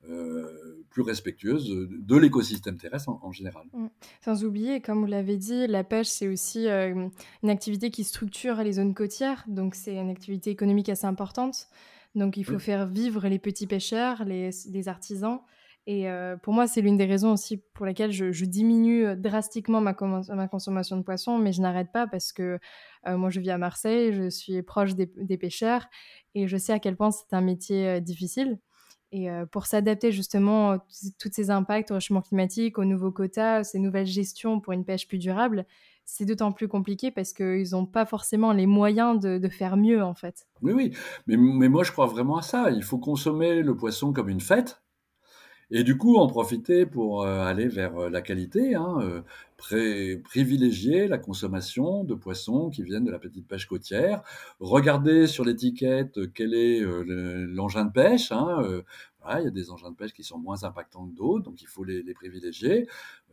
euh, plus respectueuse de l'écosystème terrestre en, général. Mmh. Sans oublier, comme vous l'avez dit, la pêche, c'est aussi euh, une activité qui structure les zones côtières, donc c'est une activité économique assez importante. Donc il faut faire vivre les petits pêcheurs, les, artisans. Et euh, pour moi, c'est l'une des raisons aussi pour lesquelles je, diminue drastiquement ma, ma, consommation de poissons, mais je n'arrête pas parce que moi, je vis à Marseille, je suis proche des, pêcheurs et je sais à quel point c'est un métier difficile. Et pour s'adapter justement à tous ces impacts au réchauffement climatique, aux nouveaux quotas, ces nouvelles gestions pour une pêche plus durable, c'est d'autant plus compliqué parce qu'ils n'ont pas forcément les moyens de, faire mieux en fait. Oui, oui, mais, moi je crois vraiment à ça. Il faut consommer le poisson comme une fête. Et du coup, en profiter pour aller vers la qualité, hein, privilégier la consommation de poissons qui viennent de la petite pêche côtière, regarder sur l'étiquette quel est l'engin de pêche. Hein, il y a des engins de pêche qui sont moins impactants que d'autres, donc il faut les, privilégier.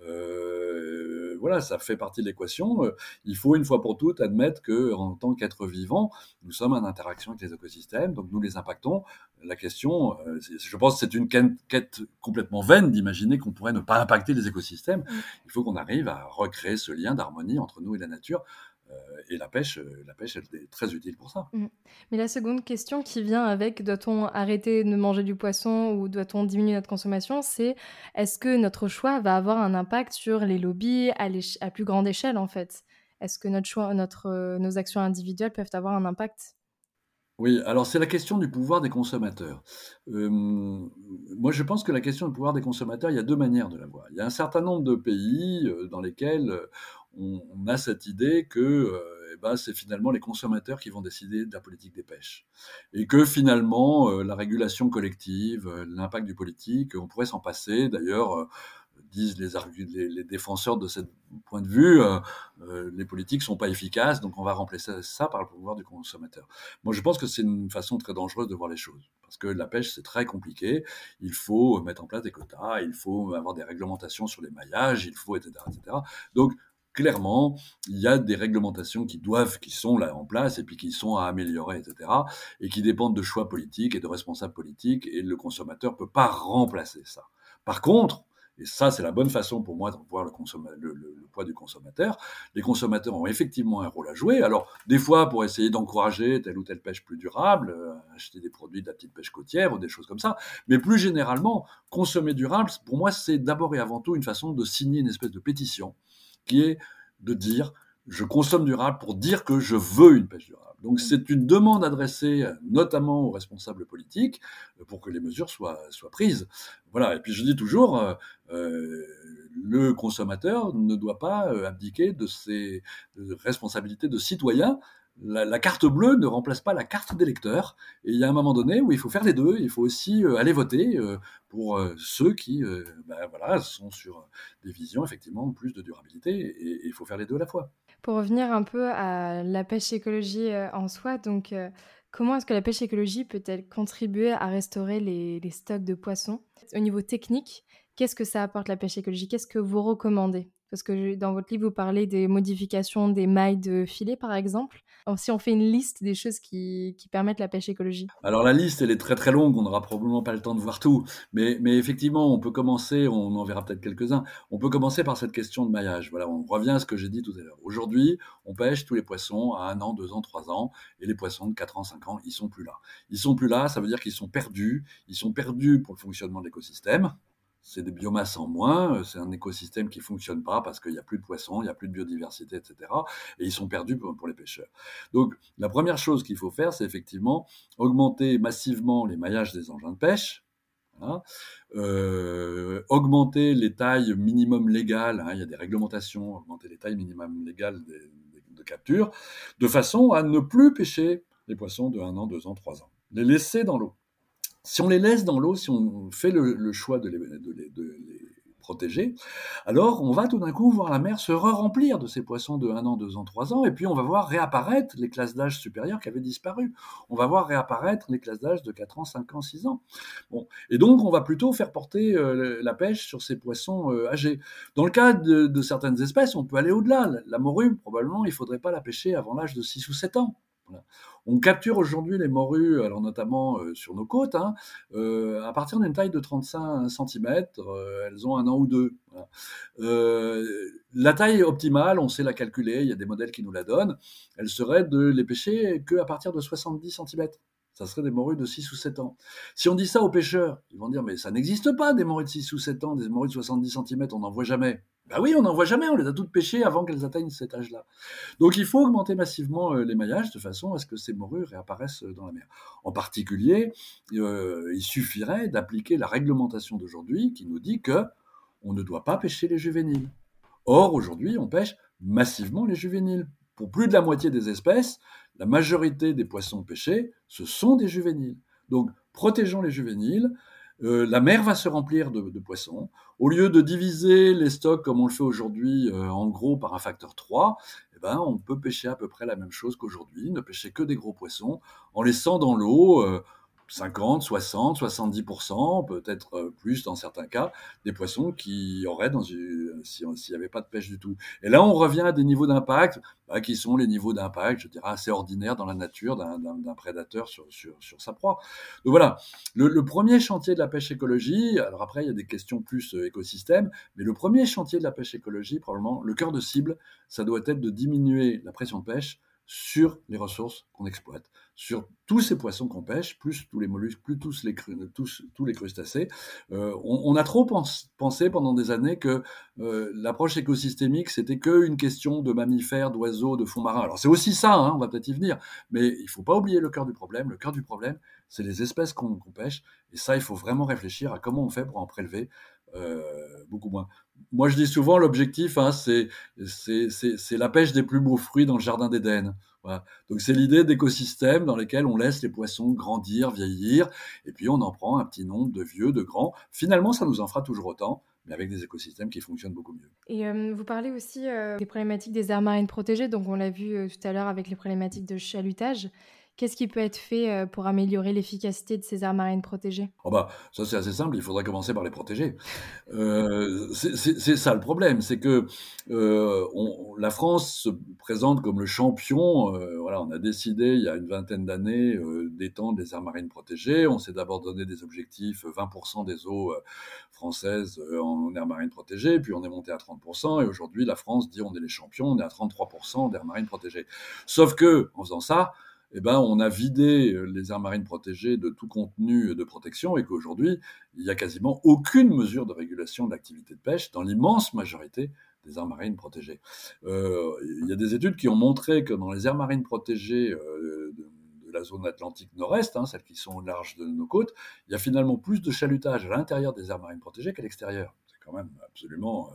Euh, voilà, ça fait partie de l'équation. Euh, il faut une fois pour toutes admettre que, en tant qu'être vivant, nous sommes en interaction avec les écosystèmes, donc nous les impactons. La question, euh, je pense, que c'est une quête complètement vaine d'imaginer qu'on pourrait ne pas impacter les écosystèmes. Mmh. Il faut qu'on arrive à recréer ce lien d'harmonie entre nous et la nature et la pêche, euh, la pêche, elle est très utile pour ça. Mm. Mais la seconde question qui vient avec doit-on arrêter de manger du poisson ou doit-on diminuer notre consommation, c'est est-ce que notre choix va avoir un impact sur les lobbies à, à plus grande échelle en fait? Est-ce que notre choix, notre, euh, nos actions individuelles peuvent avoir un impact? Oui, alors c'est la question du pouvoir des consommateurs. moi, je pense que la question du pouvoir des consommateurs, il y a deux manières de la voir. Il y a un certain nombre de pays dans lesquels on, a cette idée que euh, eh ben, c'est finalement les consommateurs qui vont décider de la politique des pêches. Et que finalement, euh, la régulation collective, euh, l'impact du politique, on pourrait s'en passer. D'ailleurs, disent les, défenseurs de ce point de vue, les politiques sont pas efficaces, donc on va remplacer ça par le pouvoir du consommateur. Moi, je pense que c'est une façon très dangereuse de voir les choses, parce que la pêche, c'est très compliqué. Il faut mettre en place des quotas, il faut avoir des réglementations sur les maillages, il faut, etc., etc. Donc, clairement, il y a des réglementations qui doivent, qui sont là en place et puis qui sont à améliorer, etc. et qui dépendent de choix politiques et de responsables politiques et le consommateur peut pas remplacer ça. Par contre, et ça, c'est la bonne façon pour moi de voir le, le, poids du consommateur. Les consommateurs ont effectivement un rôle à jouer. Alors, des fois, pour essayer d'encourager telle ou telle pêche plus durable, euh, acheter des produits de la petite pêche côtière ou des choses comme ça. Mais plus généralement, consommer durable, pour moi, c'est d'abord et avant tout une façon de signer une espèce de pétition qui est de dire je consomme durable pour dire que je veux une pêche durable. Donc mmh. c'est une demande adressée notamment aux responsables politiques euh, pour que les mesures soient, soient prises. Voilà, et puis je dis toujours, euh, euh, le consommateur ne doit pas abdiquer de ses responsabilités de citoyen la, carte bleue ne remplace pas la carte d'électeur. Et il y a un moment donné où il faut faire les deux. Il faut aussi euh, aller voter euh, pour euh, ceux qui ben sont sur des visions effectivement plus de durabilité. Et, il faut faire les deux à la fois. Pour revenir un peu à la pêche écologie en soi, donc comment est-ce que la pêche écologie peut-elle contribuer à restaurer les, les stocks de poissons? Au niveau technique, qu'est-ce que ça apporte la pêche écologique Qu'est-ce que vous recommandez? Parce que dans votre livre, vous parlez des modifications des mailles de filet, par exemple. si on fait une liste des choses qui, permettent la pêche écologique. Alors la liste, elle est très très longue, on n'aura probablement pas le temps de voir tout. Mais, effectivement, on peut commencer, on en verra peut-être quelques-uns, on peut commencer par cette question de maillage. Voilà, on revient à ce que j'ai dit tout à l'heure. Aujourd'hui, on pêche tous les poissons à un an, deux ans, trois ans, et les poissons de quatre ans, cinq ans, ils sont plus là. Ils sont plus là, ça veut dire qu'ils sont perdus, ils sont perdus pour le fonctionnement de l'écosystème, c'est des biomasses en moins, c'est un écosystème qui fonctionne pas parce qu'il n'y a plus de poissons, il n'y a plus de biodiversité, etc. Et ils sont perdus pour, les pêcheurs. Donc la première chose qu'il faut faire, c'est effectivement augmenter massivement les maillages des engins de pêche. Euh, augmenter les tailles minimum légales, hein, il y a des réglementations, augmenter les tailles minimum légales de capture, de façon à ne plus pêcher les poissons de 1 an, 2 ans, 3 ans. Les laisser dans l'eau si on les laisse dans l'eau, si on fait le, choix de les, protéger, alors on va tout d'un coup voir la mer se re-remplir de ces poissons de 1 an, 2 ans, 3 ans, et puis on va voir réapparaître les classes d'âge supérieures qui avaient disparu. On va voir réapparaître les classes d'âge de 4 ans, 5 ans, 6 ans. Bon. Et donc on va plutôt faire porter euh, la pêche sur ces poissons euh, âgés. Dans le cas de, certaines espèces, on peut aller au-delà. La morue, probablement, il ne faudrait pas la pêcher avant l'âge de 6 ou 7 ans. On capture aujourd'hui les morues, alors notamment euh, sur nos côtes, hein, euh, à partir d'une taille de 35 cm. Euh, elles ont un an ou deux. la taille optimale, on sait la calculer, il y a des modèles qui nous la donnent, elle serait de les pêcher qu'à partir de 70 cm. Ça serait des morues de 6 ou 7 ans. Si on dit ça aux pêcheurs, ils vont dire Mais ça n'existe pas des morues de 6 ou 7 ans, des morues de 70 cm, on n'en voit jamais. Ben oui, on n'en voit jamais, on les a toutes pêchées avant qu'elles atteignent cet âge-là. Donc il faut augmenter massivement euh, les maillages de façon à ce que ces morues réapparaissent euh, dans la mer. En particulier, euh, il suffirait d'appliquer la réglementation d'aujourd'hui qui nous dit que on ne doit pas pêcher les juvéniles. Or, aujourd'hui, on pêche massivement les juvéniles. Pour plus de la moitié des espèces, la majorité des poissons pêchés, ce sont des juvéniles. Donc, protégeons les juvéniles, euh, la mer va se remplir de, poissons. Au lieu de diviser les stocks comme on le fait aujourd'hui euh, en gros par un facteur 3, eh ben, on peut pêcher à peu près la même chose qu'aujourd'hui, ne pêcher que des gros poissons en laissant dans l'eau euh, 50, 60, 70%, peut-être euh, plus dans certains cas, des poissons qui auraient dans une, s'il n'y avait pas de pêche du tout. Et là, on revient à des niveaux d'impact bah, qui sont les niveaux d'impact, je dirais, assez ordinaires dans la nature d'un prédateur sur, sur, sur, sa proie. Donc voilà, le, le, premier chantier de la pêche écologie, alors après, il y a des questions plus euh, écosystème, mais le premier chantier de la pêche écologie, probablement, le cœur de cible, ça doit être de diminuer la pression de pêche sur les ressources qu'on exploite, sur tous ces poissons qu'on pêche, plus tous les mollusques, plus tous les, crustacés. Euh, on, a trop pensé pendant des années que euh, l'approche écosystémique, c'était qu'une question de mammifères, d'oiseaux, de fonds marins. Alors c'est aussi ça, hein, on va peut-être y venir, mais il ne faut pas oublier le cœur du problème. Le cœur du problème, c'est les espèces qu'on pêche, et ça, il faut vraiment réfléchir à comment on fait pour en prélever euh, beaucoup moins. Moi, je dis souvent, l'objectif, hein, c'est la pêche des plus beaux fruits dans le jardin d'Éden. Donc, c'est l'idée d'écosystèmes dans lesquels on laisse les poissons grandir, vieillir, et puis on en prend un petit nombre de vieux, de grands. Finalement, ça nous en fera toujours autant, mais avec des écosystèmes qui fonctionnent beaucoup mieux. Et euh, vous parlez aussi euh, des problématiques des aires marines protégées, donc on l'a vu tout à l'heure avec les problématiques de chalutage. Qu'est-ce qui peut être fait euh, pour améliorer l'efficacité de ces aires marines protégées? Oh bah, Ça, c'est assez simple. Il faudrait commencer par les protéger. Euh, c'est ça le problème. C'est que euh, la France se présente comme le champion. voilà, on a décidé il y a une vingtaine d'années d'étendre les aires marines protégées. On s'est d'abord donné des objectifs 20% des eaux françaises en aires marines protégées. Puis on est monté à 30%. Et aujourd'hui, la France dit on est les champions. On est à 33% d'aires marines protégées. Sauf que, en faisant ça, eh ben, on a vidé euh, les aires marines protégées de tout contenu de protection et qu'aujourd'hui, il n'y a quasiment aucune mesure de régulation de l'activité de pêche dans l'immense majorité des aires marines protégées. Euh, il y a des études qui ont montré que dans les aires marines protégées euh, de, la zone Atlantique Nord-Est, hein, celles qui sont au large de nos côtes, il y a finalement plus de chalutage à l'intérieur des aires marines protégées qu'à l'extérieur. C'est quand même absolument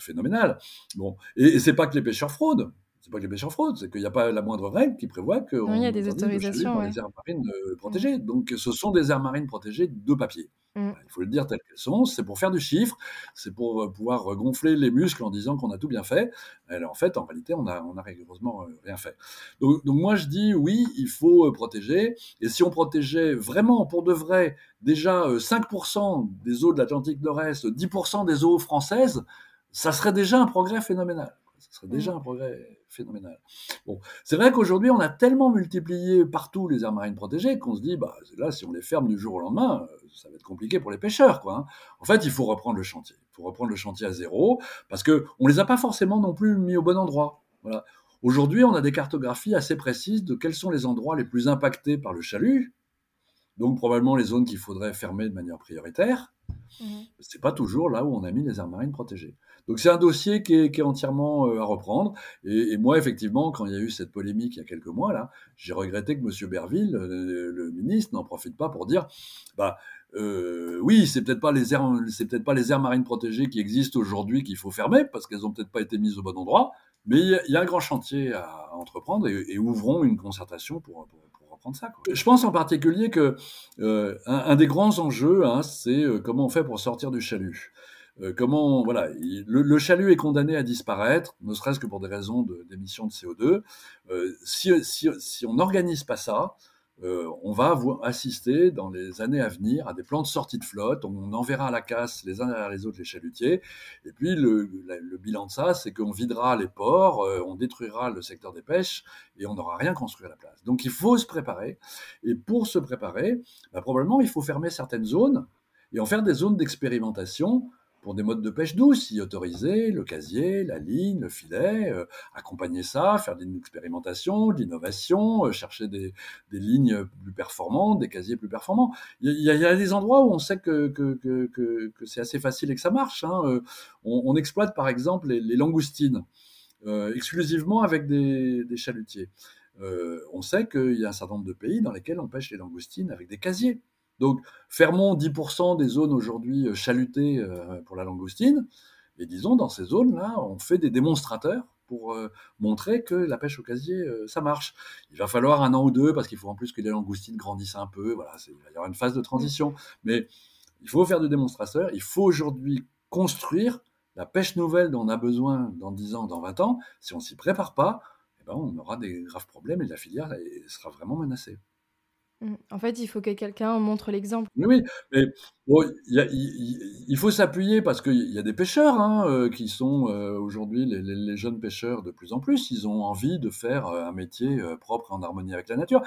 phénoménal. Bon, et, et c'est pas que les pêcheurs fraudent c'est pas que les pêcheurs fraudent, c'est qu'il n'y a pas la moindre règle qui prévoit que il y a des autorisations dans les aires marines euh, protégées. Donc, ce sont des aires marines protégées de papier. Mm. Il faut le dire telles qu'elles sont. C'est pour faire du chiffre, c'est pour euh, pouvoir gonfler les muscles en disant qu'on a tout bien fait. Alors, en fait, en réalité, on a, on a rigoureusement euh, rien fait. Donc, donc, moi, je dis oui, il faut protéger. Et si on protégeait vraiment, pour de vrai, déjà 5% des eaux de l'Atlantique Nord-Est, 10% des eaux françaises, ça serait déjà un progrès phénoménal. Ce serait déjà un progrès phénoménal. Bon, c'est vrai qu'aujourd'hui, on a tellement multiplié partout les aires marines protégées qu'on se dit, bah, là, si on les ferme du jour au lendemain, euh, ça va être compliqué pour les pêcheurs. Quoi, hein. En fait, il faut reprendre le chantier. Il faut reprendre le chantier à zéro parce qu'on ne les a pas forcément non plus mis au bon endroit. Voilà. Aujourd'hui, on a des cartographies assez précises de quels sont les endroits les plus impactés par le chalut, donc probablement les zones qu'il faudrait fermer de manière prioritaire. Ce mmh. C'est pas toujours là où on a mis les aires marines protégées. Donc c'est un dossier qui est, entièrement euh, à reprendre. Et, moi, effectivement, quand il y a eu cette polémique il y a quelques mois là, j'ai regretté que M. Berville, le, ministre, n'en profite pas pour dire, bah euh, oui, c'est peut-être pas les aires, c'est peut-être pas les aires marines protégées qui existent aujourd'hui qu'il faut fermer parce qu'elles ont peut-être pas été mises au bon endroit. Mais il y, a un grand chantier à, entreprendre et, ouvrons une concertation pour, reprendre ça. Je pense en particulier que euh, un, des grands enjeux, hein, c'est euh, comment on fait pour sortir du chalut. Euh, comment voilà, le, chalut est condamné à disparaître, ne serait-ce que pour des raisons d'émission de, CO2. si, si, on n'organise pas ça, euh, on va assister dans les années à venir à des plans de sortie de flotte. On enverra à la casse les uns derrière les autres les chalutiers. Et puis le, bilan de ça, c'est qu'on videra les ports, euh, on détruira le secteur des pêches et on n'aura rien construit à la place. Donc il faut se préparer. Et pour se préparer, bah, probablement il faut fermer certaines zones et en faire des zones d'expérimentation pour des modes de pêche douce, y autoriser le casier, la ligne, le filet, euh, accompagner ça, faire des expérimentations, de l'innovation, euh, chercher des, lignes plus performantes, des casiers plus performants. Il y, a, des endroits où on sait que, c'est assez facile et que ça marche. Hein. Euh, on, exploite par exemple les, langoustines exclusivement avec des, des chalutiers. on sait qu'il y a un certain nombre de pays dans lesquels on pêche les langoustines avec des casiers. Donc, fermons 10% des zones aujourd'hui euh, chalutées euh, pour la langoustine, et disons, dans ces zones-là, on fait des démonstrateurs pour euh, montrer que la pêche au casier, ça marche. Il va falloir un an ou deux, parce qu'il faut en plus que les langoustines grandissent un peu, voilà, il va y avoir une phase de transition. Mais il faut faire des démonstrateurs, il faut aujourd'hui construire la pêche nouvelle dont on a besoin dans 10 ans, dans 20 ans. Si on s'y prépare pas, eh ben, on aura des graves problèmes et la filière sera vraiment menacée. Mmh. En fait, il faut que quelqu'un montre l'exemple. Oui, mais il faut s'appuyer parce qu'il y a des pêcheurs hein, euh, qui sont euh, aujourd'hui les, jeunes pêcheurs de plus en plus. Ils ont envie de faire euh, un métier propre en harmonie avec la nature.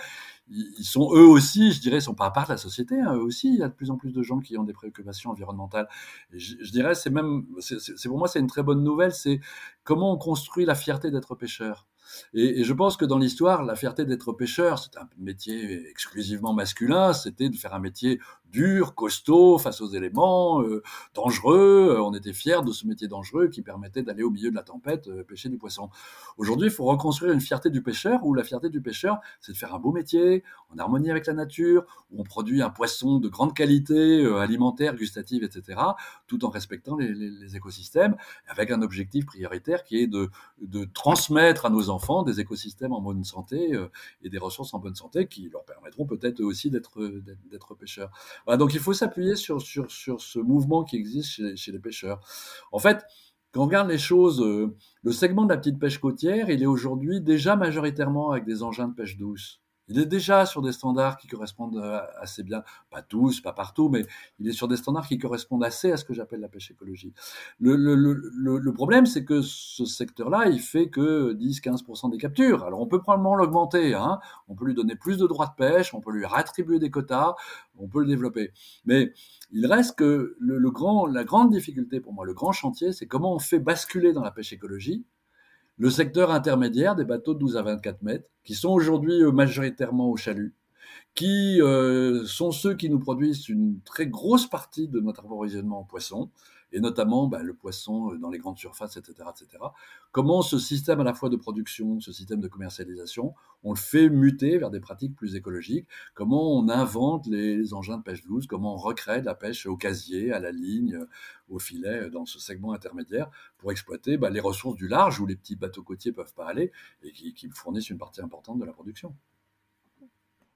Ils, sont eux aussi, je dirais, sont pas à part de la société. Hein. eux aussi, il y a de plus en plus de gens qui ont des préoccupations environnementales. je, je, dirais, c'est même, c'est pour moi, c'est une très bonne nouvelle. C'est comment on construit la fierté d'être pêcheur. Et, je pense que dans l'histoire, la fierté d'être pêcheur, c'est un métier exclusivement masculin, c'était de faire un métier dur, costaud, face aux éléments, euh, dangereux. On était fiers de ce métier dangereux qui permettait d'aller au milieu de la tempête euh, pêcher du poisson. Aujourd'hui, il faut reconstruire une fierté du pêcheur où la fierté du pêcheur, c'est de faire un beau métier, en harmonie avec la nature, où on produit un poisson de grande qualité, euh, alimentaire, gustative, etc., tout en respectant les, les, écosystèmes, avec un objectif prioritaire qui est de, de transmettre à nos enfants des écosystèmes en bonne santé et des ressources en bonne santé qui leur permettront peut-être aussi d'être pêcheurs donc il faut s'appuyer sur, sur, sur, ce mouvement qui existe chez, chez, les pêcheurs. En fait, quand on regarde les choses, euh, le segment de la petite pêche côtière, il est aujourd'hui déjà majoritairement avec des engins de pêche douce. Il est déjà sur des standards qui correspondent euh, assez bien, pas tous, pas partout, mais il est sur des standards qui correspondent assez à ce que j'appelle la pêche écologique. Le, le, le, le problème, c'est que ce secteur-là, il fait que 10-15% des captures. Alors on peut probablement l'augmenter, hein. on peut lui donner plus de droits de pêche, on peut lui réattribuer des quotas, on peut le développer. Mais il reste que le, grand, la grande difficulté pour moi, le grand chantier, c'est comment on fait basculer dans la pêche écologique le secteur intermédiaire des bateaux de 12 à 24 mètres, qui sont aujourd'hui euh, majoritairement au chalut, qui euh, sont ceux qui nous produisent une très grosse partie de notre approvisionnement en poissons, et notamment bah, le poisson euh, dans les grandes surfaces, etc., etc. Comment ce système à la fois de production, ce système de commercialisation, on le fait muter vers des pratiques plus écologiques? Comment on invente les, engins de pêche douce? Comment on recrée de la pêche au casier, à la ligne, euh, au filet, euh, dans ce segment intermédiaire pour exploiter bah, les ressources du large où les petits bateaux côtiers peuvent pas aller et qui, qui fournissent une partie importante de la production?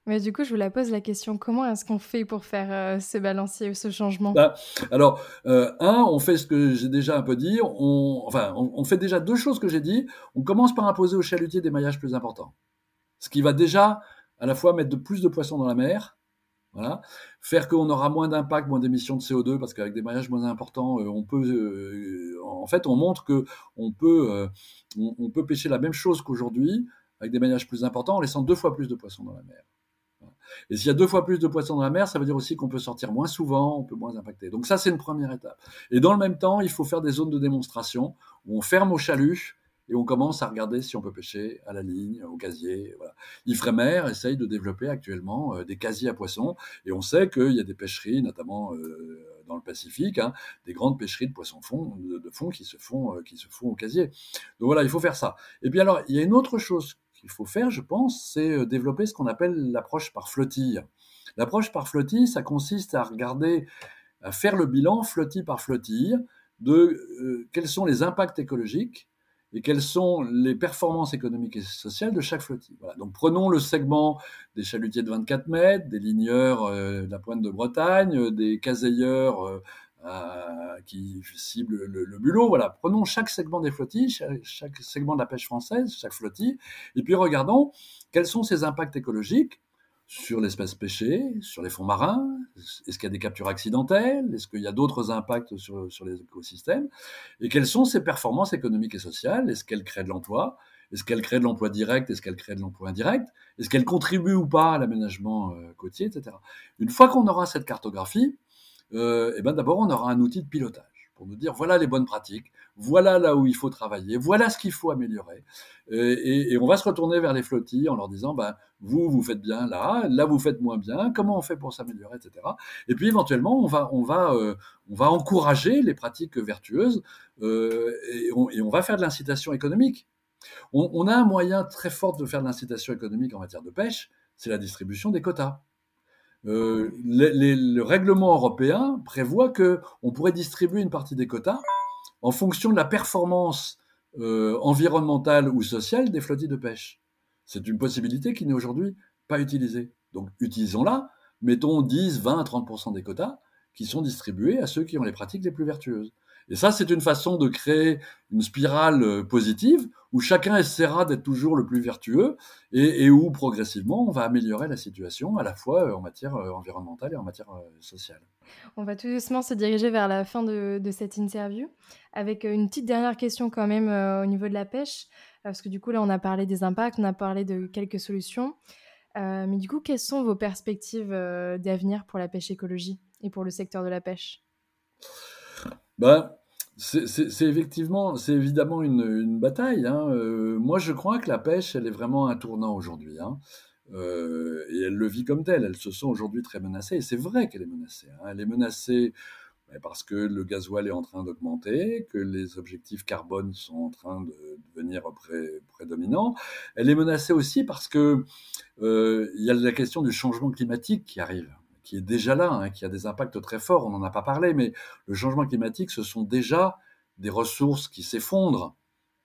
Mais du coup, je vous la pose la question, comment est-ce qu'on fait pour faire euh, ce balancier, ce changement? Bah, Alors, euh, un, on fait ce que j'ai déjà un peu dit, on, enfin, on, fait déjà deux choses que j'ai dit. On commence par imposer aux chalutiers des maillages plus importants, ce qui va déjà à la fois mettre de plus de poissons dans la mer, faire qu'on aura moins d'impact, moins d'émissions de CO2, parce qu'avec des maillages moins importants, euh, on peut, en fait, on montre que on peut, on peut pêcher la même chose qu'aujourd'hui avec des maillages plus importants en laissant deux fois plus de poissons dans la mer. Et s'il y a deux fois plus de poissons dans la mer, ça veut dire aussi qu'on peut sortir moins souvent, on peut moins impacter. Donc ça, c'est une première étape. Et dans le même temps, il faut faire des zones de démonstration où on ferme au chalut et on commence à regarder si on peut pêcher à la ligne, au casier. Voilà. Ifremer essaye de développer actuellement des casiers à poissons et on sait qu'il y a des pêcheries, notamment dans le Pacifique, hein, des grandes pêcheries de poissons de, fond qui se font, qui se font au casier. Donc voilà, il faut faire ça. Et puis alors, il y a une autre chose qu'il faut faire, je pense, c'est développer ce qu'on appelle l'approche par flottille. L'approche par flottille, ça consiste à regarder, à faire le bilan flottille par flottille de euh, quels sont les impacts écologiques et quelles sont les performances économiques et sociales de chaque flottille. Donc prenons le segment des chalutiers de 24 mètres, des ligneurs euh, de la pointe de Bretagne, des caseilleurs euh, qui ciblent le, bulot. Voilà. Prenons chaque segment des flottilles, chaque, segment de la pêche française, chaque flottille, et puis regardons quels sont ces impacts écologiques sur l'espèce pêchée, sur les fonds marins Est-ce qu'il y a des captures accidentelles Est-ce qu'il y a d'autres impacts sur, sur, les écosystèmes Et quelles sont ses performances économiques et sociales Est-ce qu'elle crée de l'emploi Est-ce qu'elle crée de l'emploi direct Est-ce qu'elle crée de l'emploi indirect Est-ce qu'elle contribue ou pas à l'aménagement euh, côtier, etc. Une fois qu'on aura cette cartographie, euh, eh ben d'abord on aura un outil de pilotage pour nous dire voilà les bonnes pratiques, voilà là où il faut travailler, voilà ce qu'il faut améliorer. Et, on va se retourner vers les flottilles en leur disant ben, vous, vous faites bien là, là, vous faites moins bien, comment on fait pour s'améliorer, etc. Et puis éventuellement, euh, on va encourager les pratiques vertueuses euh, et, on, va faire de l'incitation économique. On, on a un moyen très fort de faire de l'incitation économique en matière de pêche, c'est la distribution des quotas. Euh, le règlement européen prévoit que on pourrait distribuer une partie des quotas en fonction de la performance euh, environnementale ou sociale des flottilles de pêche. C'est une possibilité qui n'est aujourd'hui pas utilisée. Donc utilisons-la, mettons 10, 20, 30% des quotas qui sont distribués à ceux qui ont les pratiques les plus vertueuses. Et ça, c'est une façon de créer une spirale euh, positive où chacun essaiera d'être toujours le plus vertueux et, où progressivement on va améliorer la situation à la fois euh, en matière euh, environnementale et en matière sociale. On va tout doucement se diriger vers la fin de, cette interview avec une petite dernière question quand même au niveau de la pêche parce que du coup là on a parlé des impacts, on a parlé de quelques solutions. mais du coup, quelles sont vos perspectives d'avenir pour la pêche écologie et pour le secteur de la pêche? Ben, c'est effectivement, c'est évidemment une, bataille. Hein. Euh, moi, je crois que la pêche, elle est vraiment un tournant aujourd'hui. Hein. Euh, et elle le vit comme telle. Elle se sent aujourd'hui très menacée. Et c'est vrai qu'elle est menacée. Hein. Elle est menacée ben, parce que le gasoil est en train d'augmenter, que les objectifs carbone sont en train de devenir prédominants. Elle est menacée aussi parce que euh, il y a la question du changement climatique qui arrive qui est déjà là, hein, qui a des impacts très forts. On n'en a pas parlé, mais le changement climatique, ce sont déjà des ressources qui s'effondrent.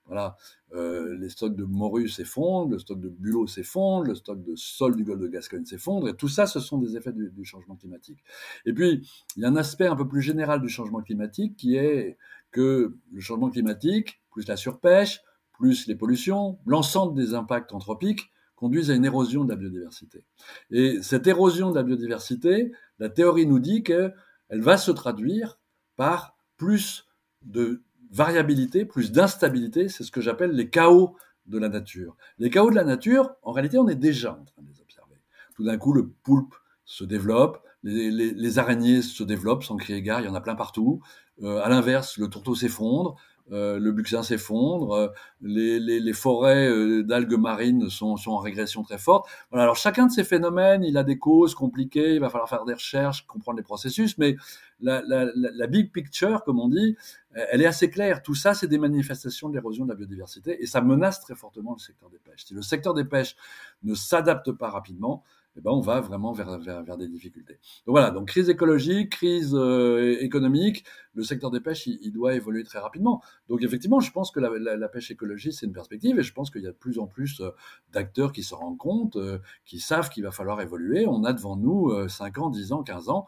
Voilà, euh, les stocks de morue s'effondrent, le stock de bulot s'effondre, le stock de sol du golfe de Gascogne s'effondre, et tout ça, ce sont des effets du, du, changement climatique. Et puis, il y a un aspect un peu plus général du changement climatique qui est que le changement climatique, plus la surpêche, plus les pollutions, l'ensemble des impacts anthropiques, conduisent à une érosion de la biodiversité. Et cette érosion de la biodiversité, la théorie nous dit qu'elle va se traduire par plus de variabilité, plus d'instabilité, c'est ce que j'appelle les chaos de la nature. Les chaos de la nature, en réalité, on est déjà en train de les observer. Tout d'un coup, le poulpe se développe, les, araignées se développent sans crier gare, il y en a plein partout. Euh, à l'inverse, le tourteau s'effondre, euh, le buxin s'effondre, euh, les, forêts euh, d'algues marines sont, en régression très forte. Alors chacun de ces phénomènes, il a des causes compliquées, il va falloir faire des recherches, comprendre les processus, mais la, la big picture, comme on dit, elle est assez claire. Tout ça, c'est des manifestations de l'érosion de la biodiversité et ça menace très fortement le secteur des pêches. Si le secteur des pêches ne s'adapte pas rapidement, eh ben, on va vraiment vers, vers, des difficultés. Donc voilà, donc crise écologique, crise euh, économique, le secteur des pêches, il, doit évoluer très rapidement. Donc effectivement, je pense que la, pêche écologique, c'est une perspective et je pense qu'il y a de plus en plus euh, d'acteurs qui se rendent compte, euh, qui savent qu'il va falloir évoluer. On a devant nous 5 ans, 10 ans, 15 ans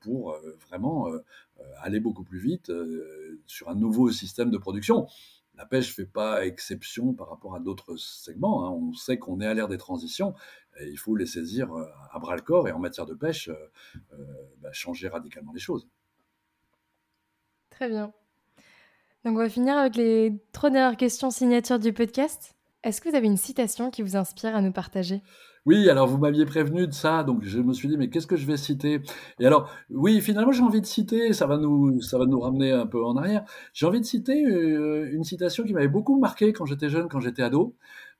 pour vraiment aller beaucoup plus vite sur un nouveau système de production. La pêche ne fait pas exception par rapport à d'autres segments. Hein. On sait qu'on est à l'ère des transitions et il faut les saisir euh, à bras le corps et en matière de pêche, euh, euh, bah, changer radicalement les choses. Très bien. Donc on va finir avec les trois dernières questions signatures du podcast. Est-ce que vous avez une citation qui vous inspire à nous partager? Oui, alors vous m'aviez prévenu de ça, donc je me suis dit mais qu'est-ce que je vais citer? Et alors oui, finalement j'ai envie de citer, ça va nous ça va nous ramener un peu en arrière. J'ai envie de citer euh, une citation qui m'avait beaucoup marqué quand j'étais jeune, quand j'étais ado,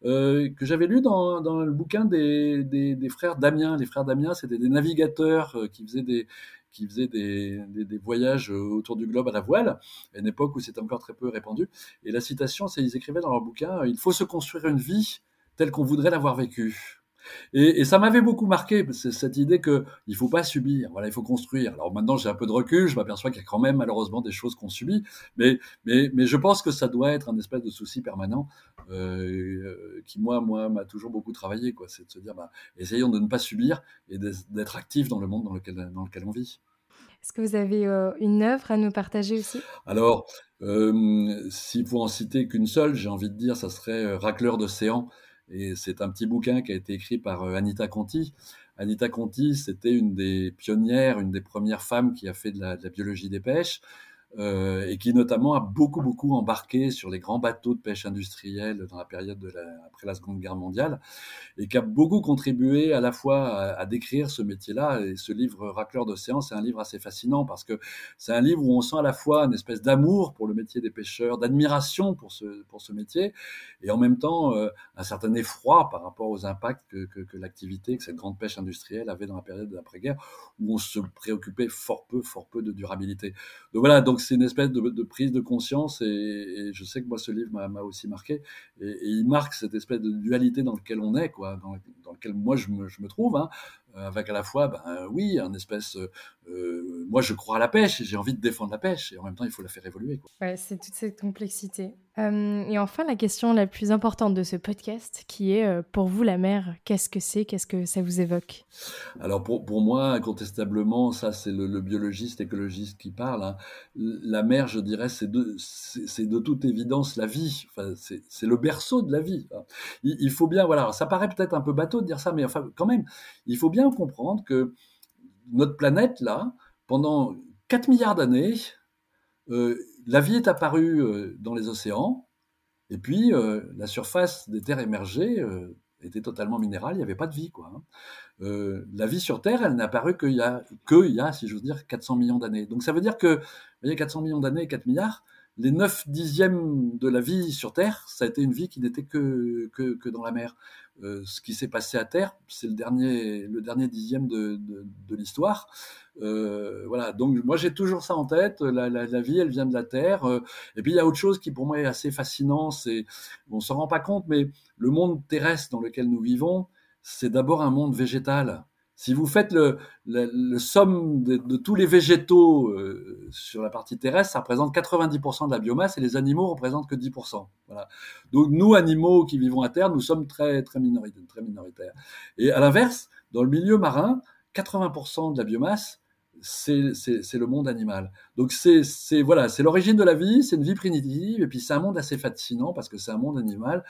euh, que j'avais lu dans, dans, le bouquin des, des, frères Damien. Les frères Damien, c'était des navigateurs euh, qui faisaient des qui des, des, voyages autour du globe à la voile, à une époque où c'était encore très peu répandu. Et la citation, c'est ils écrivaient dans leur bouquin il faut se construire une vie telle qu'on voudrait l'avoir vécue. Et, et ça m'avait beaucoup marqué, cette idée qu'il ne faut pas subir, voilà, il faut construire. Alors maintenant, j'ai un peu de recul, je m'aperçois qu'il y a quand même malheureusement des choses qu'on subit, mais, mais, mais je pense que ça doit être un espèce de souci permanent euh, qui, moi, moi, m'a toujours beaucoup travaillé. Quoi. C'est de se dire, bah, essayons de ne pas subir et d'être actifs dans le monde dans lequel, dans lequel on vit. Est-ce que vous avez euh, une œuvre à nous partager aussi? Alors, euh, si pour en citer qu'une seule, j'ai envie de dire, ça serait euh, Racleur d'océan et c'est un petit bouquin qui a été écrit par euh, Anita Conti. Anita Conti, c'était une des pionnières, une des premières femmes qui a fait de la, de la biologie des pêches. Euh, et qui notamment a beaucoup beaucoup embarqué sur les grands bateaux de pêche industrielle dans la période de la, après la Seconde Guerre mondiale, et qui a beaucoup contribué à la fois à, décrire ce métier-là. Et ce livre Racleur d'océan, c'est un livre assez fascinant parce que c'est un livre où on sent à la fois une espèce d'amour pour le métier des pêcheurs, d'admiration pour ce pour ce métier, et en même temps euh, un certain effroi par rapport aux impacts que, que, que l'activité, que cette grande pêche industrielle avait dans la période d'après-guerre, où on se préoccupait fort peu, fort peu de durabilité. Donc voilà, donc c'est une espèce de, prise de conscience et, je sais que moi ce livre m'a aussi marqué. Et, il marque cette espèce de dualité dans laquelle on est, quoi, dans, laquelle moi je me, je me trouve, hein, avec à la fois, ben, oui, un espèce, euh, moi je crois à la pêche et j'ai envie de défendre la pêche et en même temps il faut la faire évoluer. Quoi. Ouais, c'est toute cette complexité. Euh, et enfin la question la plus importante de ce podcast qui est euh, pour vous la mer, qu'est-ce que c'est, qu'est-ce que ça vous évoque? Alors pour, pour moi incontestablement ça c'est le, le, biologiste écologiste qui parle. Hein. La mer je dirais c'est de, c'est de toute évidence la vie, enfin, c'est le berceau de la vie. Hein. Il, il faut bien, voilà, ça paraît peut-être un peu bateau de dire ça mais enfin quand même il faut bien comprendre que notre planète, là, pendant 4 milliards d'années, euh, la vie est apparue euh, dans les océans, et puis euh, la surface des terres émergées était totalement minérale, il n'y avait pas de vie. Quoi, hein. La vie sur Terre, elle n'est apparue qu'il y, a, que, il y a, si j'ose dire, 400 millions d'années. Donc ça veut dire que, vous voyez, 400 millions d'années, 4 milliards, les 9 dixièmes de la vie sur Terre, ça a été une vie qui n'était que, que, que, dans la mer. Euh, ce qui s'est passé à Terre, c'est le dernier, le dernier dixième de, de, de l'histoire. Euh, voilà, donc moi j'ai toujours ça en tête. La, la, la, vie, elle vient de la Terre. Euh, et puis il y a autre chose qui pour moi est assez fascinant. C'est, on s'en rend pas compte, mais le monde terrestre dans lequel nous vivons, c'est d'abord un monde végétal. Si vous faites le, le, le somme de, de, tous les végétaux euh, sur la partie terrestre, ça représente 90% de la biomasse et les animaux représentent que 10%. Voilà. Donc nous, animaux qui vivons à terre, nous sommes très, très, minoritaires, très minoritaires. Et à l'inverse, dans le milieu marin, 80% de la biomasse, c'est le monde animal. Donc c'est voilà, c'est l'origine de la vie, c'est une vie primitive, et puis c'est un monde assez fascinant parce que c'est un monde animal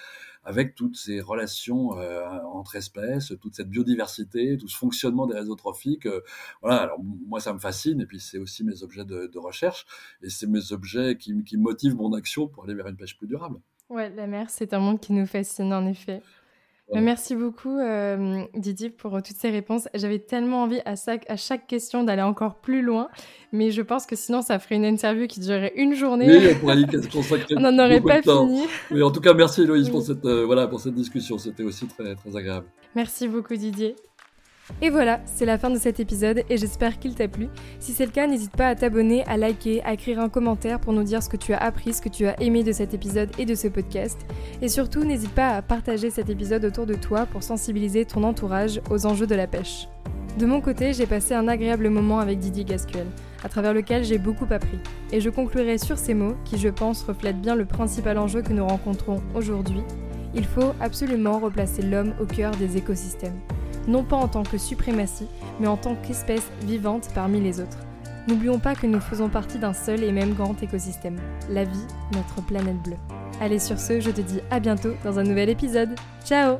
avec toutes ces relations euh, entre espèces, toute cette biodiversité, tout ce fonctionnement des réseaux trophiques. Euh, voilà, alors moi ça me fascine, et puis c'est aussi mes objets de, recherche, et c'est mes objets qui, qui motivent mon action pour aller vers une pêche plus durable. Ouais, la mer, c'est un monde qui nous fascine en effet. Merci beaucoup euh, Didier pour toutes ces réponses. J'avais tellement envie à, chaque, à chaque question d'aller encore plus loin, mais je pense que sinon ça ferait une interview qui durerait une journée. Oui, on pourrait y consacrer. <laughs> on n'en aurait pas fini. Mais en tout cas, merci Héloïse oui. pour cette euh, voilà pour cette discussion. C'était aussi très très agréable. Merci beaucoup Didier. Et voilà, c'est la fin de cet épisode et j'espère qu'il t'a plu. Si c'est le cas, n'hésite pas à t'abonner, à liker, à écrire un commentaire pour nous dire ce que tu as appris, ce que tu as aimé de cet épisode et de ce podcast. Et surtout, n'hésite pas à partager cet épisode autour de toi pour sensibiliser ton entourage aux enjeux de la pêche. De mon côté, j'ai passé un agréable moment avec Didier Gasquel, à travers lequel j'ai beaucoup appris. Et je conclurai sur ces mots qui, je pense, reflètent bien le principal enjeu que nous rencontrons aujourd'hui. Il faut absolument replacer l'homme au cœur des écosystèmes non pas en tant que suprématie, mais en tant qu'espèce vivante parmi les autres. N'oublions pas que nous faisons partie d'un seul et même grand écosystème, la vie, notre planète bleue. Allez sur ce, je te dis à bientôt dans un nouvel épisode. Ciao